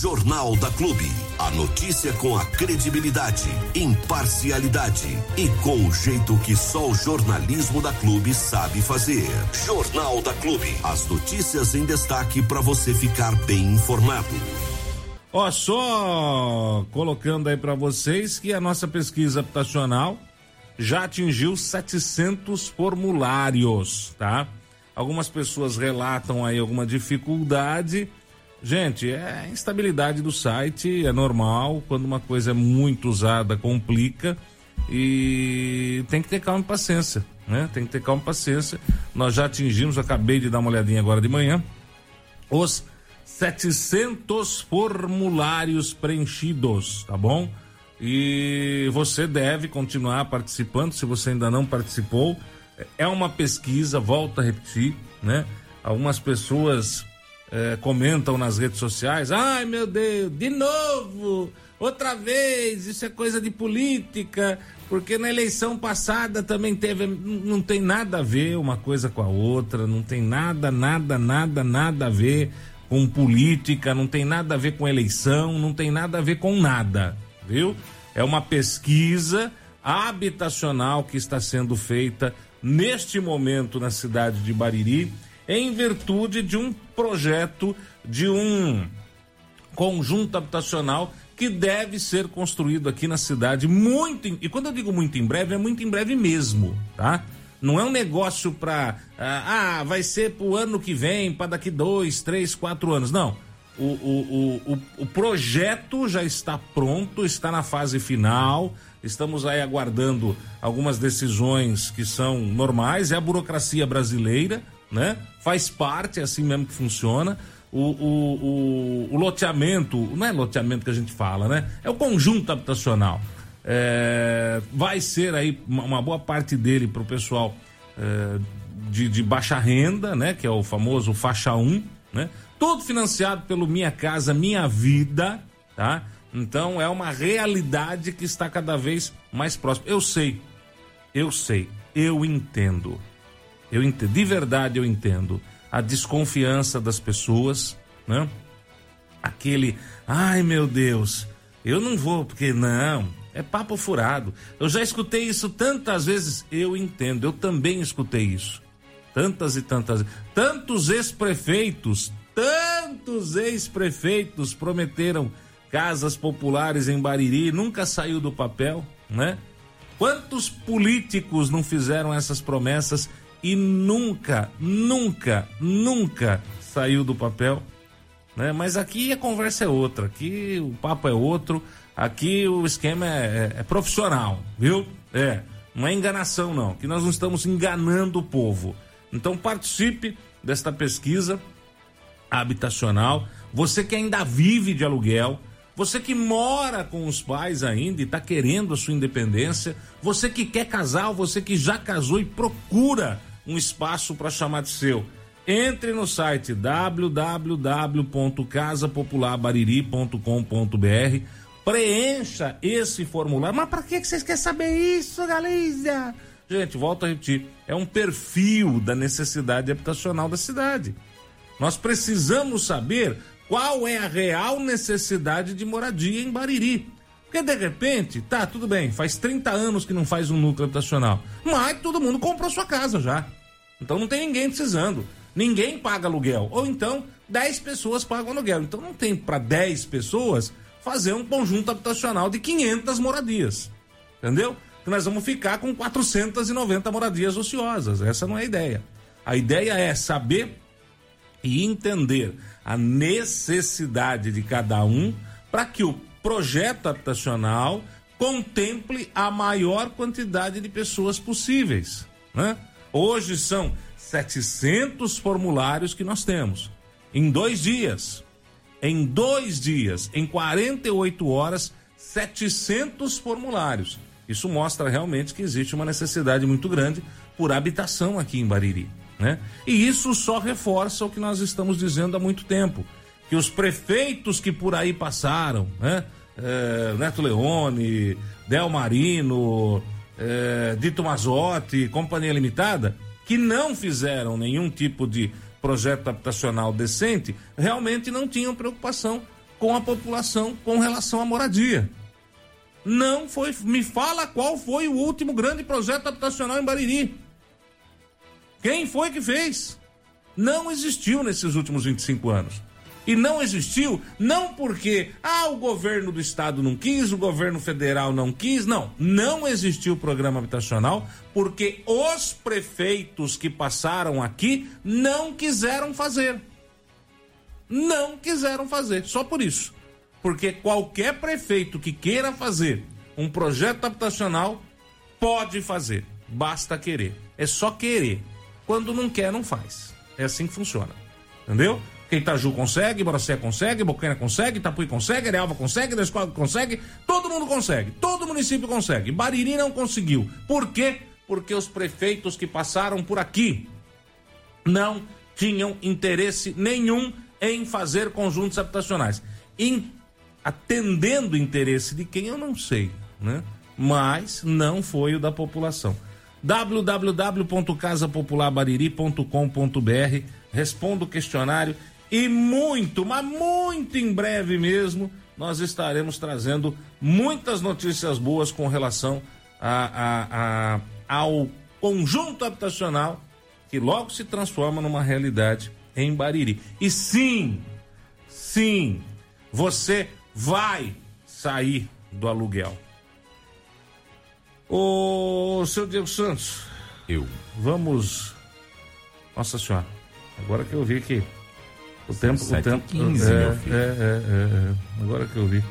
Jornal da Clube. A notícia com a credibilidade, imparcialidade e com o jeito que só o jornalismo da Clube sabe fazer. Jornal da Clube. As notícias em destaque para você ficar bem informado. Ó, só colocando aí para vocês que a nossa pesquisa habitacional já atingiu 700 formulários, tá? Algumas pessoas relatam aí alguma dificuldade. Gente, é a instabilidade do site, é normal. Quando uma coisa é muito usada, complica. E tem que ter calma e paciência, né? Tem que ter calma e paciência. Nós já atingimos, acabei de dar uma olhadinha agora de manhã, os 700 formulários preenchidos, tá bom? E você deve continuar participando se você ainda não participou. É uma pesquisa, volto a repetir, né? Algumas pessoas é, comentam nas redes sociais: ai meu Deus, de novo, outra vez, isso é coisa de política, porque na eleição passada também teve. Não tem nada a ver uma coisa com a outra, não tem nada, nada, nada, nada a ver com política, não tem nada a ver com eleição, não tem nada a ver com nada viu? É uma pesquisa habitacional que está sendo feita neste momento na cidade de Bariri, em virtude de um projeto de um conjunto habitacional que deve ser construído aqui na cidade muito e quando eu digo muito em breve é muito em breve mesmo, tá? Não é um negócio para ah, ah, vai ser para o ano que vem, para daqui dois, três, quatro anos, não o, o, o, o, projeto já está pronto, está na fase final. Estamos aí aguardando algumas decisões que são normais. É a burocracia brasileira, né? Faz parte, é assim mesmo que funciona. O, o, o, o loteamento, não é loteamento que a gente fala, né? É o conjunto habitacional. É, vai ser aí uma, boa parte dele para o pessoal é, de, de baixa renda, né? Que é o famoso faixa 1, né? Tudo financiado pelo Minha Casa Minha Vida, tá? Então é uma realidade que está cada vez mais próxima. Eu sei, eu sei, eu entendo. Eu entendo, de verdade eu entendo a desconfiança das pessoas, né? Aquele, ai meu Deus, eu não vou, porque não, é papo furado. Eu já escutei isso tantas vezes, eu entendo, eu também escutei isso. Tantas e tantas, tantos ex-prefeitos, Tantos ex-prefeitos prometeram casas populares em Bariri, nunca saiu do papel, né? Quantos políticos não fizeram essas promessas e nunca, nunca, nunca saiu do papel? Né? Mas aqui a conversa é outra, aqui o papo é outro, aqui o esquema é, é, é profissional, viu? É, não é enganação não, que nós não estamos enganando o povo. Então participe desta pesquisa, habitacional, você que ainda vive de aluguel, você que mora com os pais ainda e está querendo a sua independência, você que quer casar, você que já casou e procura um espaço para chamar de seu. Entre no site www.casapopularbariri.com.br, preencha esse formulário. Mas para que vocês querem saber isso, Galícia? Gente, volto a repetir, é um perfil da necessidade habitacional da cidade. Nós precisamos saber qual é a real necessidade de moradia em Bariri. Porque de repente, tá, tudo bem, faz 30 anos que não faz um núcleo habitacional, mas todo mundo comprou sua casa já. Então não tem ninguém precisando. Ninguém paga aluguel. Ou então 10 pessoas pagam aluguel. Então não tem para 10 pessoas fazer um conjunto habitacional de 500 moradias. Entendeu? Então nós vamos ficar com 490 moradias ociosas. Essa não é a ideia. A ideia é saber e entender a necessidade de cada um para que o projeto habitacional contemple a maior quantidade de pessoas possíveis. Né? Hoje são 700 formulários que nós temos. Em dois dias, em dois dias, em 48 horas, 700 formulários. Isso mostra realmente que existe uma necessidade muito grande por habitação aqui em Bariri. Né? E isso só reforça o que nós estamos dizendo há muito tempo, que os prefeitos que por aí passaram, né? É, Neto Leone, Del Marino, é, Dito Mazotti, Companhia Limitada, que não fizeram nenhum tipo de projeto habitacional decente, realmente não tinham preocupação com a população com relação à moradia. Não foi. Me fala qual foi o último grande projeto habitacional em Bariri. Quem foi que fez? Não existiu nesses últimos 25 anos. E não existiu não porque ah, o governo do estado não quis, o governo federal não quis, não. Não existiu o programa habitacional porque os prefeitos que passaram aqui não quiseram fazer. Não quiseram fazer, só por isso. Porque qualquer prefeito que queira fazer um projeto habitacional pode fazer, basta querer. É só querer. Quando não quer, não faz. É assim que funciona. Entendeu? Que Itaju consegue, Boracé consegue, Bocaina consegue, Itapuí consegue, Arealva consegue, Descobre consegue, todo mundo consegue, todo município consegue. Bariri não conseguiu. Por quê? Porque os prefeitos que passaram por aqui não tinham interesse nenhum em fazer conjuntos habitacionais. Em, atendendo o interesse de quem eu não sei, né? Mas não foi o da população www.casapopularbariri.com.br responda o questionário e muito, mas muito em breve mesmo, nós estaremos trazendo muitas notícias boas com relação a, a, a, ao conjunto habitacional que logo se transforma numa realidade em Bariri. E sim, sim, você vai sair do aluguel. Ô, seu Diego Santos. Eu. Vamos. Nossa Senhora. Agora que eu vi que o tempo, o tempo, 15, é, meu filho. É, é, é, é. agora que eu vi.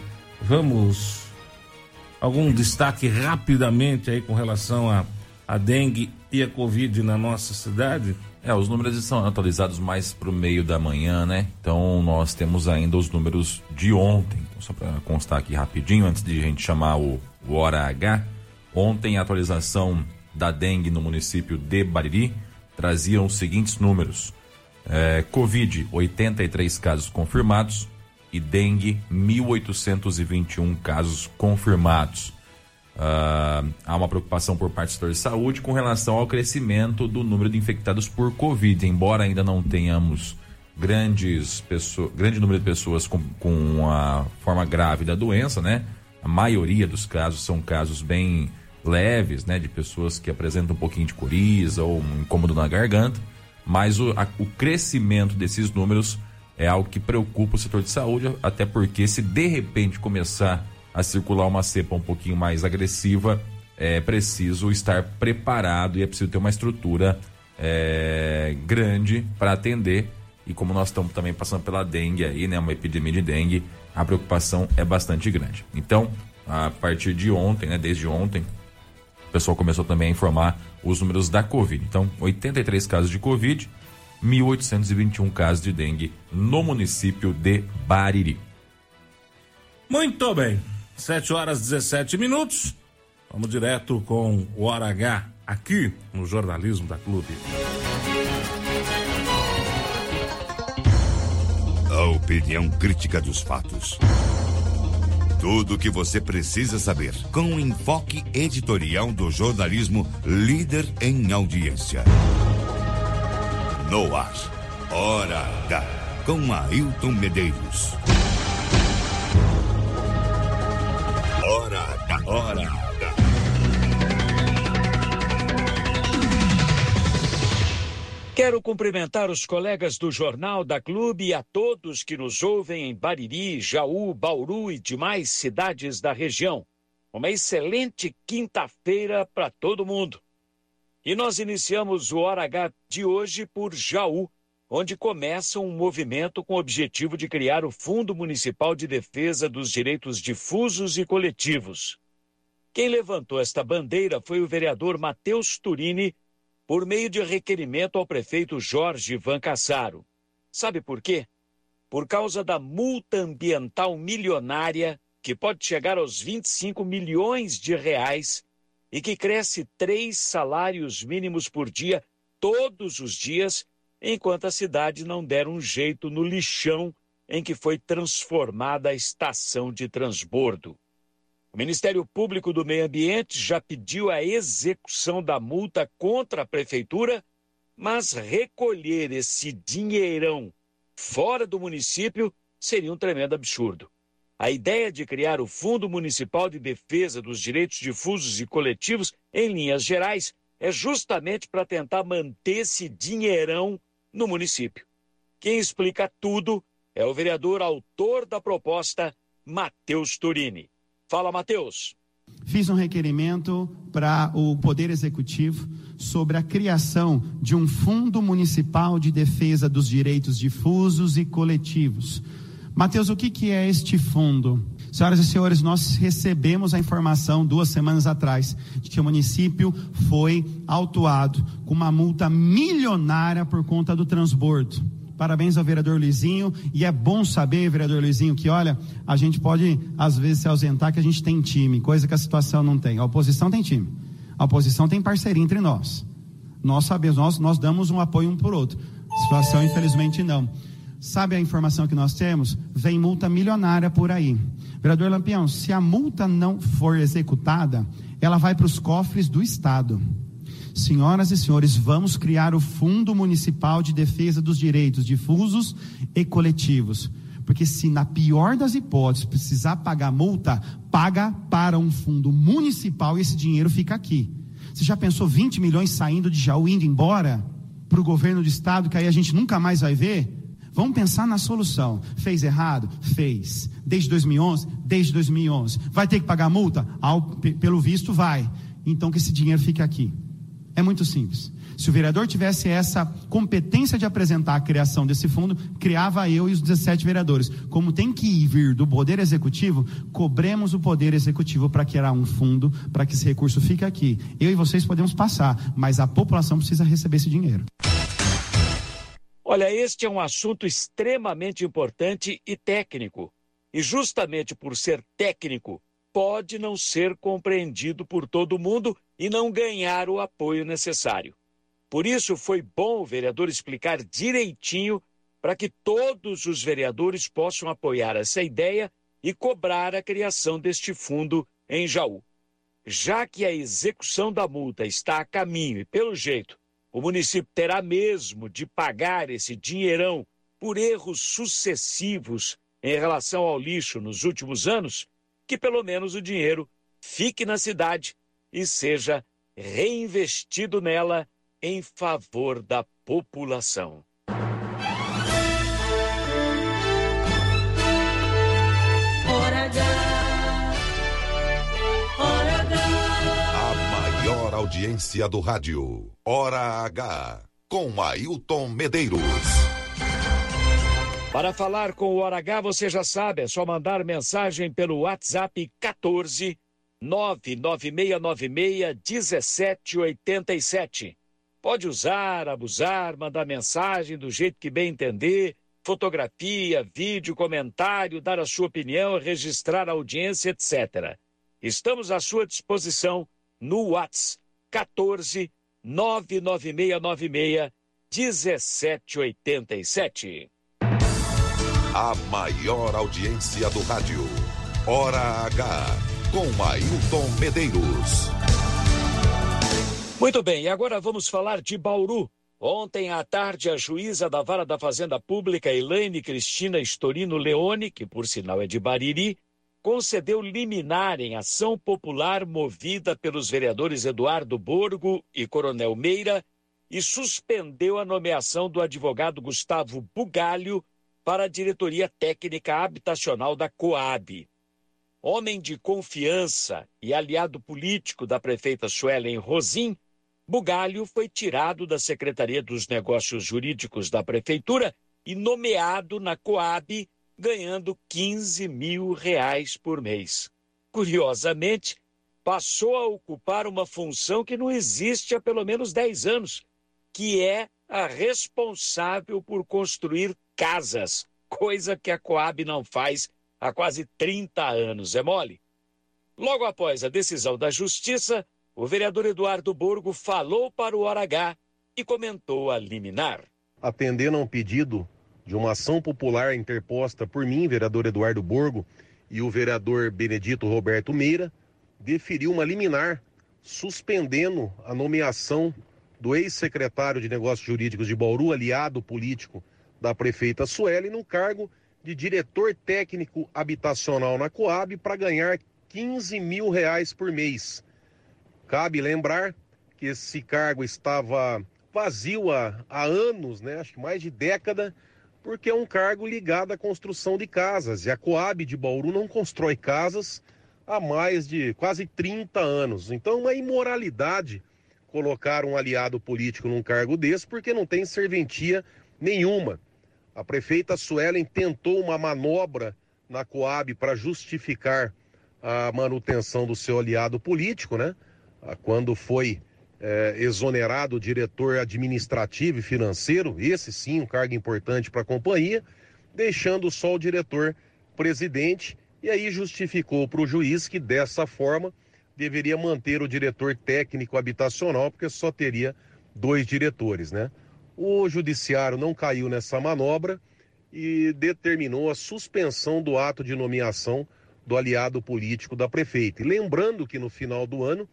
Vamos. Algum destaque rapidamente aí com relação a, a dengue e a covid na nossa cidade? É, os números são atualizados mais para o meio da manhã, né? Então nós temos ainda os números de ontem. Então, só para constar aqui rapidinho, antes de a gente chamar o, o Hora H. Ontem a atualização da dengue no município de Bariri traziam os seguintes números. É, Covid, 83 casos confirmados e dengue, 1.821 casos confirmados. Ah, há uma preocupação por parte do setor de saúde com relação ao crescimento do número de infectados por Covid, embora ainda não tenhamos grandes pessoas, grande número de pessoas com, com a forma grave da doença, né? A maioria dos casos são casos bem leves, né? De pessoas que apresentam um pouquinho de coriza ou um incômodo na garganta, mas o, a, o crescimento desses números é algo que preocupa o setor de saúde, até porque se de repente começar a circular uma cepa um pouquinho mais agressiva, é preciso estar preparado e é preciso ter uma estrutura é, grande para atender. E como nós estamos também passando pela dengue aí, né, uma epidemia de dengue, a preocupação é bastante grande. Então, a partir de ontem, né, desde ontem, pessoal começou também a informar os números da Covid. Então, 83 casos de Covid, 1.821 casos de dengue no município de Bariri. Muito bem. 7 horas 17 minutos. Vamos direto com o Hora H aqui no Jornalismo da Clube. A opinião crítica dos fatos. Tudo o que você precisa saber com o enfoque editorial do jornalismo líder em audiência. No ar, Hora H, com Ailton Medeiros. Hora H, Hora. Quero cumprimentar os colegas do Jornal da Clube e a todos que nos ouvem em Bariri, Jaú, Bauru e demais cidades da região. Uma excelente quinta-feira para todo mundo. E nós iniciamos o Hora H de hoje por Jaú, onde começa um movimento com o objetivo de criar o Fundo Municipal de Defesa dos Direitos Difusos e Coletivos. Quem levantou esta bandeira foi o vereador Matheus Turini, por meio de requerimento ao prefeito Jorge Ivan Cassaro. Sabe por quê? Por causa da multa ambiental milionária, que pode chegar aos 25 milhões de reais e que cresce três salários mínimos por dia, todos os dias, enquanto a cidade não der um jeito no lixão em que foi transformada a estação de transbordo. O Ministério Público do Meio Ambiente já pediu a execução da multa contra a prefeitura, mas recolher esse dinheirão fora do município seria um tremendo absurdo. A ideia de criar o Fundo Municipal de Defesa dos Direitos Difusos e Coletivos, em linhas gerais, é justamente para tentar manter esse dinheirão no município. Quem explica tudo é o vereador autor da proposta, Matheus Turini. Fala, Matheus. Fiz um requerimento para o Poder Executivo sobre a criação de um Fundo Municipal de Defesa dos Direitos Difusos e Coletivos Mateus, o que, que é este fundo? Senhoras e senhores, nós recebemos a informação duas semanas atrás de que o município foi autuado com uma multa milionária por conta do transbordo. Parabéns ao vereador Luizinho. E é bom saber, vereador Luizinho, que olha, a gente pode às vezes se ausentar que a gente tem time, coisa que a situação não tem. A oposição tem time. A oposição tem parceria entre nós. Nós sabemos, nós, nós damos um apoio um por outro. A situação, infelizmente, não. Sabe a informação que nós temos? Vem multa milionária por aí. Vereador Lampião, se a multa não for executada, ela vai para os cofres do Estado. Senhoras e senhores, vamos criar o Fundo Municipal de Defesa dos Direitos Difusos e Coletivos. Porque se na pior das hipóteses precisar pagar multa, paga para um fundo municipal e esse dinheiro fica aqui. Você já pensou 20 milhões saindo de Jaú indo embora para o governo do estado, que aí a gente nunca mais vai ver? Vamos pensar na solução. Fez errado? Fez. Desde 2011? Desde 2011. Vai ter que pagar multa? Ao, pelo visto, vai. Então que esse dinheiro fique aqui. É muito simples. Se o vereador tivesse essa competência de apresentar a criação desse fundo, criava eu e os 17 vereadores. Como tem que vir do Poder Executivo, cobremos o Poder Executivo para criar um fundo para que esse recurso fique aqui. Eu e vocês podemos passar, mas a população precisa receber esse dinheiro. Olha, este é um assunto extremamente importante e técnico. E justamente por ser técnico, pode não ser compreendido por todo mundo e não ganhar o apoio necessário. Por isso, foi bom o vereador explicar direitinho para que todos os vereadores possam apoiar essa ideia e cobrar a criação deste fundo em Jaú. Já que a execução da multa está a caminho e, pelo jeito, o município terá mesmo de pagar esse dinheirão por erros sucessivos em relação ao lixo nos últimos anos, que pelo menos o dinheiro fique na cidade e seja reinvestido nela em favor da população. audiência do rádio. Hora H, com Ailton Medeiros. Para falar com o Hora H, você já sabe, é só mandar mensagem pelo WhatsApp 14 99696 1787. Pode usar, abusar, mandar mensagem do jeito que bem entender, fotografia, vídeo, comentário, dar a sua opinião, registrar a audiência, etc. Estamos à sua disposição no WhatsApp 14 99696 1787. A maior audiência do rádio. Hora H. Com Ailton Medeiros. Muito bem, agora vamos falar de Bauru. Ontem à tarde, a juíza da Vara da Fazenda Pública, Elaine Cristina Estorino Leone, que por sinal é de Bariri, concedeu liminar em ação popular movida pelos vereadores Eduardo Borgo e Coronel Meira e suspendeu a nomeação do advogado Gustavo Bugalho para a diretoria técnica habitacional da Coab. Homem de confiança e aliado político da prefeita Suelen Rosim, Bugalho foi tirado da Secretaria dos Negócios Jurídicos da Prefeitura e nomeado na Coab ganhando 15 mil reais por mês. Curiosamente, passou a ocupar uma função que não existe há pelo menos 10 anos, que é a responsável por construir casas, coisa que a Coab não faz há quase 30 anos, é mole? Logo após a decisão da Justiça, o vereador Eduardo Borgo falou para o Hora H e comentou a liminar. Atendendo a um pedido de uma ação popular interposta por mim, vereador Eduardo Borgo, e o vereador Benedito Roberto Meira, deferiu uma liminar suspendendo a nomeação do ex-secretário de Negócios Jurídicos de Bauru, aliado político da prefeita Sueli, no cargo de diretor técnico habitacional na Coab para ganhar 15 mil reais por mês. Cabe lembrar que esse cargo estava vazio há, há anos, né? acho que mais de década, porque é um cargo ligado à construção de casas. E a Coab de Bauru não constrói casas há mais de quase 30 anos. Então, uma imoralidade colocar um aliado político num cargo desse, porque não tem serventia nenhuma. A prefeita Suelen tentou uma manobra na Coab para justificar a manutenção do seu aliado político, né? Ah, quando foi é, exonerado o diretor administrativo e financeiro, esse sim, um cargo importante para a companhia, deixando só o diretor presidente, e aí justificou para o juiz que dessa forma deveria manter o diretor técnico habitacional, porque só teria dois diretores, né? O judiciário não caiu nessa manobra e determinou a suspensão do ato de nomeação do aliado político da prefeita. E lembrando que no final do ano,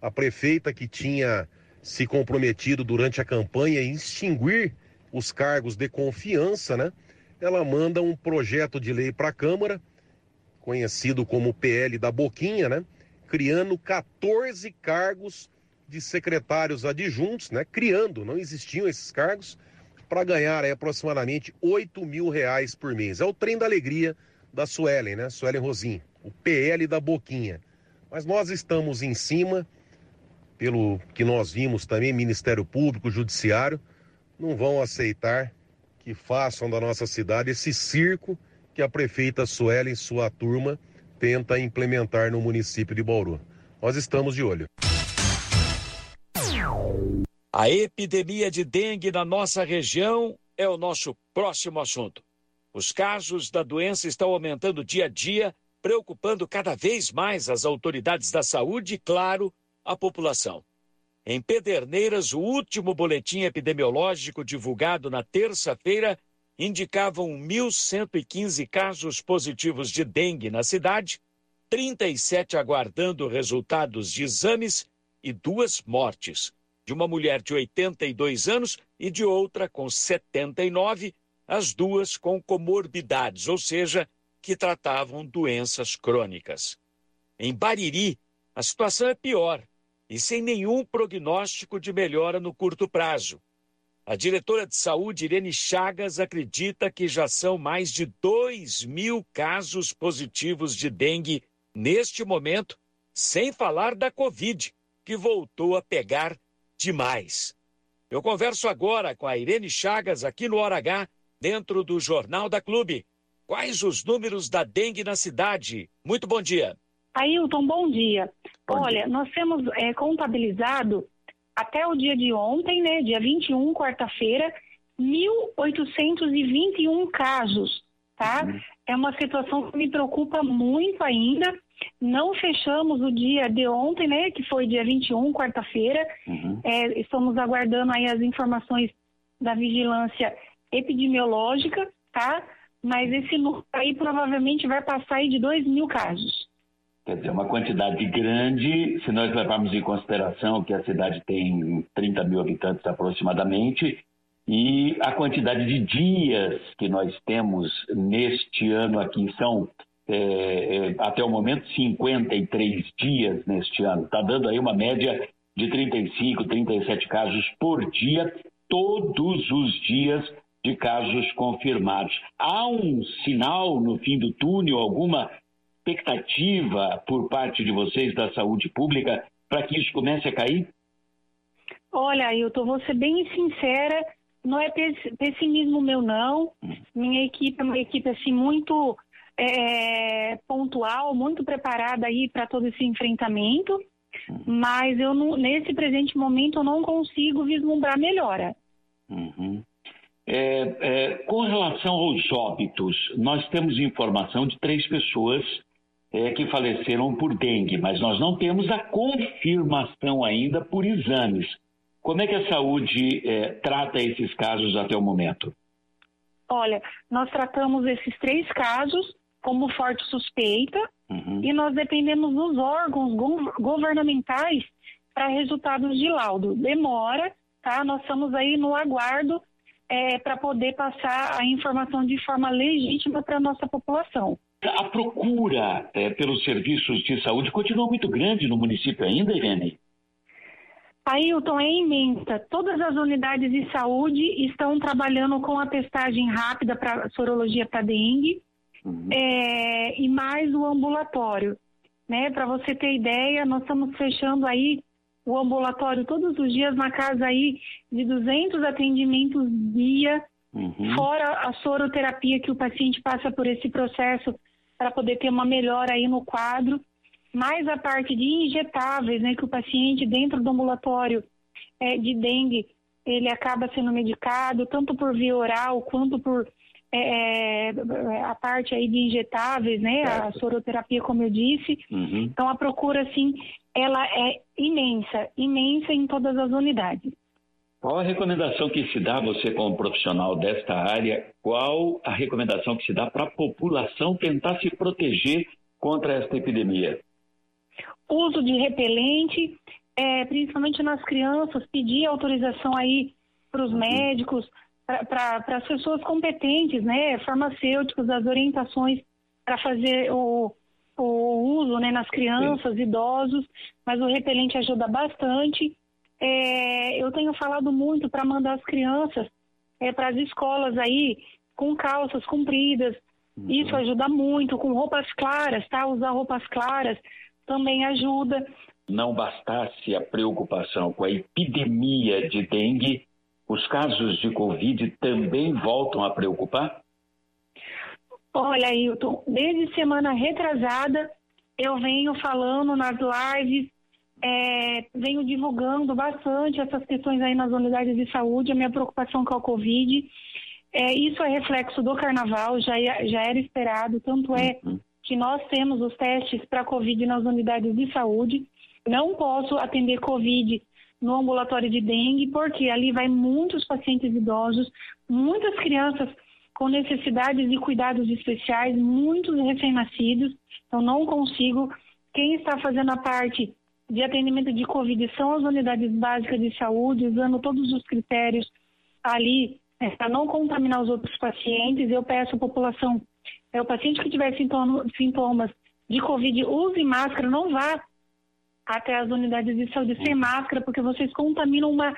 a prefeita que tinha se comprometido durante a campanha em extinguir os cargos de confiança, né? Ela manda um projeto de lei para a Câmara, conhecido como PL da Boquinha, né? Criando 14 cargos de secretários adjuntos, né? Criando, não existiam esses cargos, para ganhar aí, aproximadamente 8 mil reais por mês. É o trem da alegria da Suelen, né? Suelen Rosim, o PL da Boquinha. Mas nós estamos em cima pelo que nós vimos também, Ministério Público, Judiciário, não vão aceitar que façam da nossa cidade esse circo que a prefeita Suelen e sua turma tenta implementar no município de Bauru. Nós estamos de olho. A epidemia de dengue na nossa região é o nosso próximo assunto. Os casos da doença estão aumentando dia a dia, preocupando cada vez mais as autoridades da saúde e, claro, a população. Em Pederneiras, o último boletim epidemiológico divulgado na terça-feira indicava 1.115 casos positivos de dengue na cidade, 37 aguardando resultados de exames e duas mortes, de uma mulher de 82 anos e de outra com 79, as duas com comorbidades, ou seja, que tratavam doenças crônicas. Em Bariri, a situação é pior e sem nenhum prognóstico de melhora no curto prazo. A diretora de saúde, Irene Chagas, acredita que já são mais de 2 mil casos positivos de dengue neste momento, sem falar da Covid, que voltou a pegar demais. Eu converso agora com a Irene Chagas aqui no Hora H, dentro do Jornal da Clube. Quais os números da dengue na cidade? Muito bom dia. Ailton, bom dia. Bom Olha, dia. nós temos é, contabilizado até o dia de ontem, né, dia 21, quarta-feira, 1.821 casos, tá? Uhum. É uma situação que me preocupa muito ainda. Não fechamos o dia de ontem, né, que foi dia 21, quarta-feira. Uhum. É, estamos aguardando aí as informações da vigilância epidemiológica, tá? Mas esse número aí provavelmente vai passar aí de 2 mil casos. Quer dizer, uma quantidade grande, se nós levarmos em consideração que a cidade tem 30 mil habitantes aproximadamente, e a quantidade de dias que nós temos neste ano aqui são, é, é, até o momento, 53 dias neste ano. Está dando aí uma média de 35, 37 casos por dia, todos os dias de casos confirmados. Há um sinal no fim do túnel, alguma expectativa por parte de vocês da saúde pública para que isso comece a cair? Olha, Ailton, vou ser bem sincera, não é pessimismo meu não. Minha equipe é uma equipe assim muito é, pontual, muito preparada aí para todo esse enfrentamento, mas eu não, nesse presente momento eu não consigo vislumbrar melhora. Uhum. É, é, com relação aos óbitos, nós temos informação de três pessoas é, que faleceram por dengue, mas nós não temos a confirmação ainda por exames. Como é que a saúde é, trata esses casos até o momento? Olha, nós tratamos esses três casos como forte suspeita uhum. e nós dependemos dos órgãos governamentais para resultados de laudo. Demora, tá? Nós estamos aí no aguardo é, para poder passar a informação de forma legítima para a nossa população. A procura é, pelos serviços de saúde continua muito grande no município ainda, Irene? Ailton, é imensa. Todas as unidades de saúde estão trabalhando com a testagem rápida para sorologia para dengue uhum. é, e mais o ambulatório. Né? Para você ter ideia, nós estamos fechando aí o ambulatório todos os dias na casa aí de 200 atendimentos dia, uhum. fora a soroterapia que o paciente passa por esse processo para poder ter uma melhora aí no quadro, mais a parte de injetáveis, né, que o paciente dentro do ambulatório é, de dengue, ele acaba sendo medicado tanto por via oral quanto por é, é a parte aí de injetáveis, né, a soroterapia, como eu disse. Uhum. Então a procura, assim, ela é imensa, imensa em todas as unidades. Qual a recomendação que se dá, você como profissional desta área, qual a recomendação que se dá para a população tentar se proteger contra esta epidemia? Uso de repelente, é, principalmente nas crianças, pedir autorização aí para os uhum. médicos, para as pessoas competentes, né, farmacêuticos, as orientações para fazer o, o uso né, nas crianças, Sim. idosos, mas o repelente ajuda bastante. É, eu tenho falado muito para mandar as crianças é, para as escolas aí com calças compridas. Uhum. Isso ajuda muito, com roupas claras, tá? Usar roupas claras também ajuda. Não bastasse a preocupação com a epidemia de dengue, os casos de Covid também voltam a preocupar? Olha, Ailton, desde semana retrasada eu venho falando nas lives, é, venho divulgando bastante essas questões aí nas unidades de saúde, a minha preocupação com a Covid. É, isso é reflexo do carnaval, já, já era esperado, tanto é uhum. Que nós temos os testes para Covid nas unidades de saúde. Não posso atender Covid no ambulatório de dengue, porque ali vai muitos pacientes idosos, muitas crianças com necessidades de cuidados especiais, muitos recém-nascidos, então não consigo. Quem está fazendo a parte de atendimento de Covid são as unidades básicas de saúde, usando todos os critérios ali é, para não contaminar os outros pacientes. Eu peço à população, é, o paciente que tiver sintomas de Covid, use máscara, não vá até as unidades de saúde sem máscara, porque vocês contaminam uma,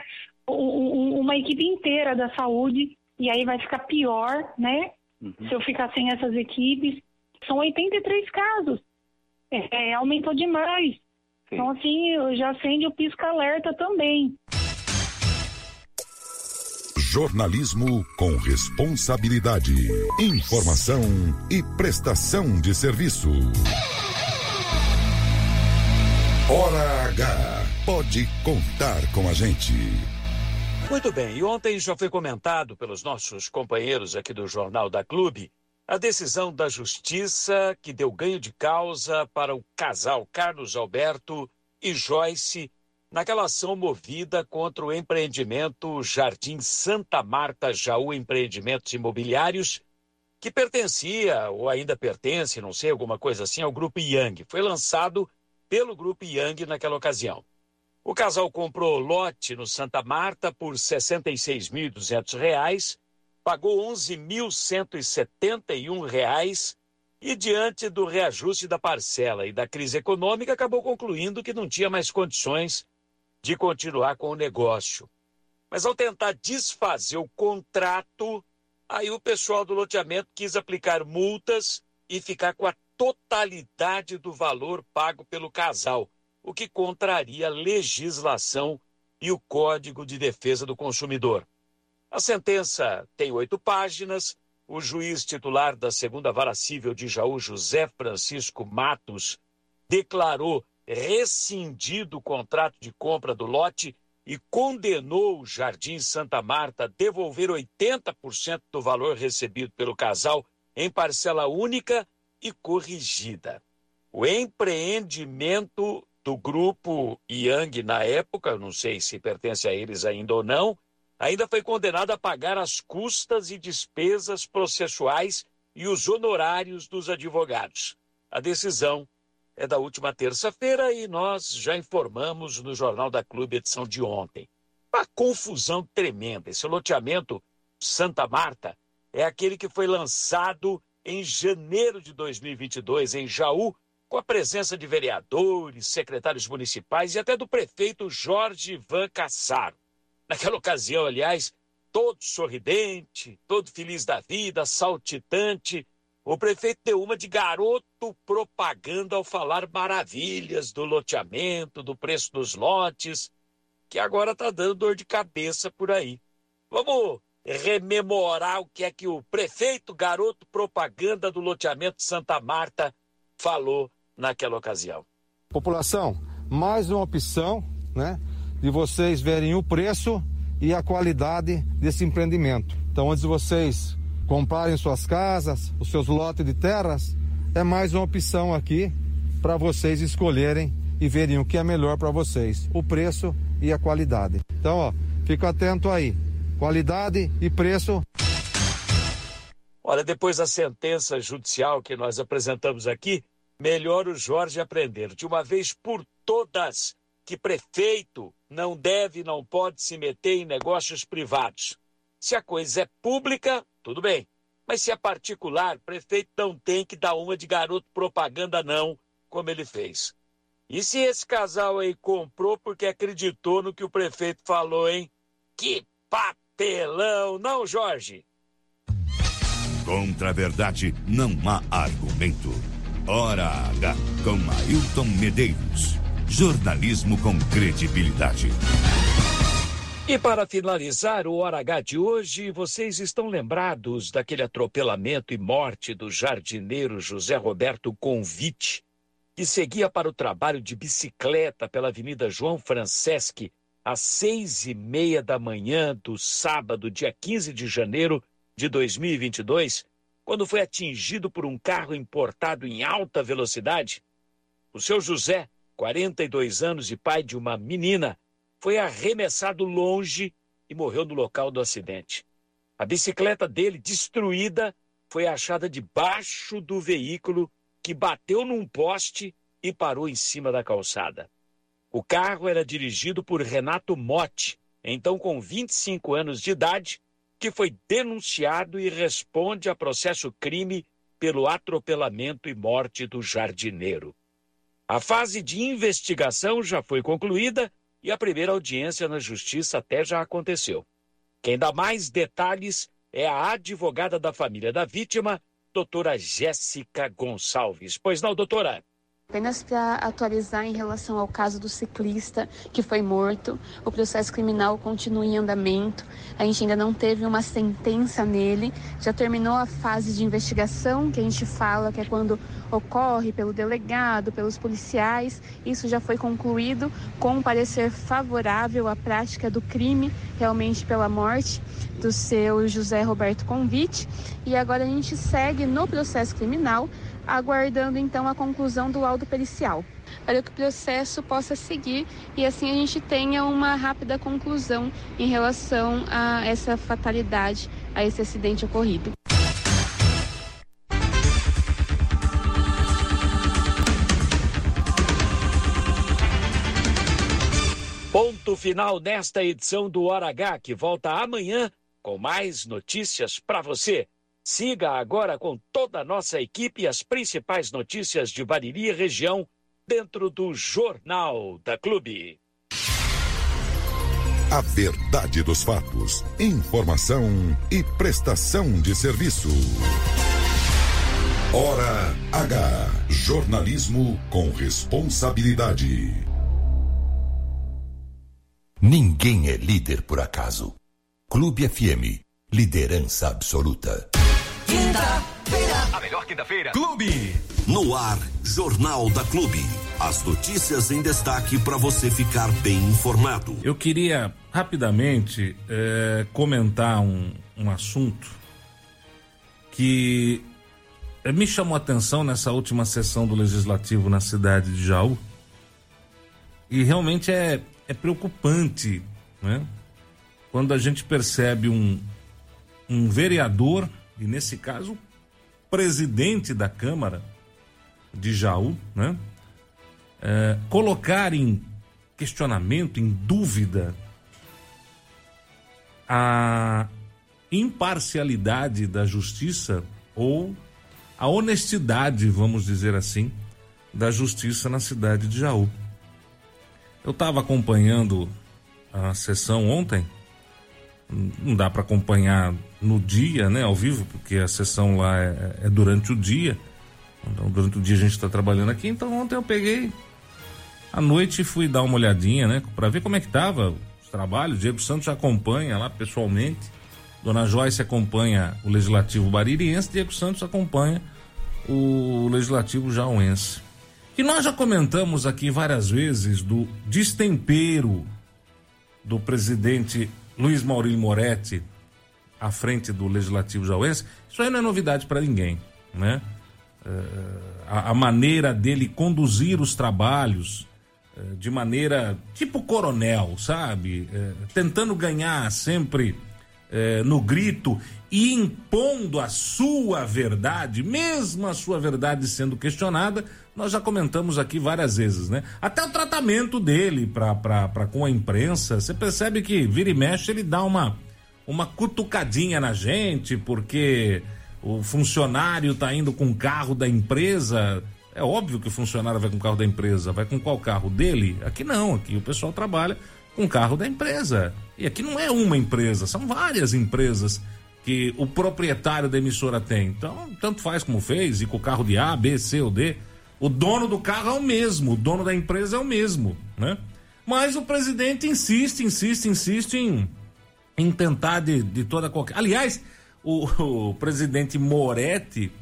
uma equipe inteira da saúde e aí vai ficar pior, né? Uhum. Se eu ficar sem essas equipes. São 83 casos. É, é, aumentou demais. Sim. Então, assim, já acende o pisca-alerta também. Jornalismo com responsabilidade. Informação e prestação de serviço. Hora H. Pode contar com a gente. Muito bem, e ontem já foi comentado pelos nossos companheiros aqui do Jornal da Clube a decisão da Justiça que deu ganho de causa para o casal Carlos Alberto e Joyce naquela ação movida contra o empreendimento Jardim Santa Marta Jaú Empreendimentos Imobiliários, que pertencia, ou ainda pertence, não sei, alguma coisa assim, ao Grupo Yang. Foi lançado pelo Grupo Yang naquela ocasião. O casal comprou lote no Santa Marta por R$ 66.200, pagou R$ 11.171 e, diante do reajuste da parcela e da crise econômica, acabou concluindo que não tinha mais condições de continuar com o negócio. Mas ao tentar desfazer o contrato, aí o pessoal do loteamento quis aplicar multas e ficar com a totalidade do valor pago pelo casal o que contraria a legislação e o Código de Defesa do Consumidor. A sentença tem oito páginas. O juiz titular da segunda vara civil de Jaú, José Francisco Matos, declarou rescindido o contrato de compra do lote e condenou o Jardim Santa Marta a devolver 80% do valor recebido pelo casal em parcela única e corrigida. O empreendimento do grupo Yang na época, não sei se pertence a eles ainda ou não, ainda foi condenado a pagar as custas e despesas processuais e os honorários dos advogados. A decisão é da última terça-feira e nós já informamos no Jornal da Clube, edição de ontem. Uma confusão tremenda. Esse loteamento Santa Marta é aquele que foi lançado em janeiro de 2022 em Jaú, com a presença de vereadores, secretários municipais e até do prefeito Jorge Ivan Cassaro. Naquela ocasião, aliás, todo sorridente, todo feliz da vida, saltitante, o prefeito deu uma de garoto propaganda ao falar maravilhas do loteamento, do preço dos lotes, que agora está dando dor de cabeça por aí. Vamos rememorar o que é que o prefeito garoto propaganda do loteamento Santa Marta falou naquela ocasião. População, mais uma opção, né, de vocês verem o preço e a qualidade desse empreendimento. Então, antes de vocês comprarem suas casas, os seus lotes de terras, é mais uma opção aqui para vocês escolherem e verem o que é melhor para vocês, o preço e a qualidade. Então, ó, fica atento aí. Qualidade e preço. Olha, depois da sentença judicial que nós apresentamos aqui, melhor o Jorge aprender de uma vez por todas que prefeito não deve não pode se meter em negócios privados. Se a coisa é pública, tudo bem. Mas se é particular, prefeito não tem que dar uma de garoto propaganda, não, como ele fez. E se esse casal aí comprou porque acreditou no que o prefeito falou, hein? Que papelão, não, Jorge? Contra a verdade não há argumento. Hora H com Ailton Medeiros. Jornalismo com credibilidade. E para finalizar o Hora H de hoje, vocês estão lembrados daquele atropelamento e morte do jardineiro José Roberto Convite, que seguia para o trabalho de bicicleta pela Avenida João Franceschi às seis e meia da manhã do sábado, dia 15 de janeiro de 2022, quando foi atingido por um carro importado em alta velocidade? O seu José 42 anos e pai de uma menina, foi arremessado longe e morreu no local do acidente. A bicicleta dele, destruída, foi achada debaixo do veículo que bateu num poste e parou em cima da calçada. O carro era dirigido por Renato Motti, então com 25 anos de idade, que foi denunciado e responde a processo crime pelo atropelamento e morte do jardineiro. A fase de investigação já foi concluída e a primeira audiência na justiça até já aconteceu. Quem dá mais detalhes é a advogada da família da vítima, doutora Jéssica Gonçalves. Pois não, doutora? Apenas para atualizar em relação ao caso do ciclista que foi morto, o processo criminal continua em andamento. A gente ainda não teve uma sentença nele. Já terminou a fase de investigação, que a gente fala que é quando ocorre pelo delegado, pelos policiais. Isso já foi concluído com um parecer favorável à prática do crime, realmente pela morte do seu José Roberto Convite. E agora a gente segue no processo criminal aguardando então a conclusão do laudo pericial, para que o processo possa seguir e assim a gente tenha uma rápida conclusão em relação a essa fatalidade, a esse acidente ocorrido. Ponto final nesta edição do Hora H, que volta amanhã com mais notícias para você. Siga agora com toda a nossa equipe as principais notícias de Bariri e região dentro do Jornal da Clube. A verdade dos fatos, informação e prestação de serviço. Hora H. Jornalismo com responsabilidade. Ninguém é líder por acaso. Clube FM. Liderança absoluta. Quinta-feira. A melhor quinta-feira. Clube. No ar, Jornal da Clube. As notícias em destaque para você ficar bem informado. Eu queria rapidamente é, comentar um, um assunto que é, me chamou a atenção nessa última sessão do Legislativo na cidade de Jaú. E realmente é, é preocupante, né? Quando a gente percebe um, um vereador e nesse caso, presidente da Câmara de Jaú, né? É, colocar em questionamento, em dúvida, a imparcialidade da justiça ou a honestidade, vamos dizer assim, da justiça na cidade de Jaú. Eu estava acompanhando a sessão ontem, não dá para acompanhar no dia, né, ao vivo, porque a sessão lá é, é durante o dia. Então, durante o dia a gente está trabalhando aqui. Então, ontem eu peguei à noite fui dar uma olhadinha, né, para ver como é que tava os trabalhos. Diego Santos acompanha lá pessoalmente. Dona Joyce acompanha o Legislativo Baririense, Diego Santos acompanha o Legislativo Jauense. E nós já comentamos aqui várias vezes do destempero do presidente Luiz Maurílio Moretti à frente do Legislativo Jauense. Isso aí não é novidade para ninguém, né? Uh, a, a, maneira dele conduzir os trabalhos uh, de maneira tipo coronel, sabe? Uh, tentando ganhar sempre no grito e impondo a sua verdade, mesmo a sua verdade sendo questionada, nós já comentamos aqui várias vezes, né? Até o tratamento dele pra, pra, pra, com a imprensa, você percebe que vira e mexe, ele dá uma, uma cutucadinha na gente, porque o funcionário tá indo com o carro da empresa. É óbvio que o funcionário vai com o carro da empresa, vai com qual carro dele? Aqui não, aqui o pessoal trabalha com o carro da empresa. E aqui não é uma empresa, são várias empresas que o proprietário da emissora tem. Então, tanto faz como fez, e com o carro de A, B, C ou D. O dono do carro é o mesmo, o dono da empresa é o mesmo, né? Mas o presidente insiste, insiste, insiste em, em tentar de, de toda qualquer. Aliás, o, o presidente Moretti,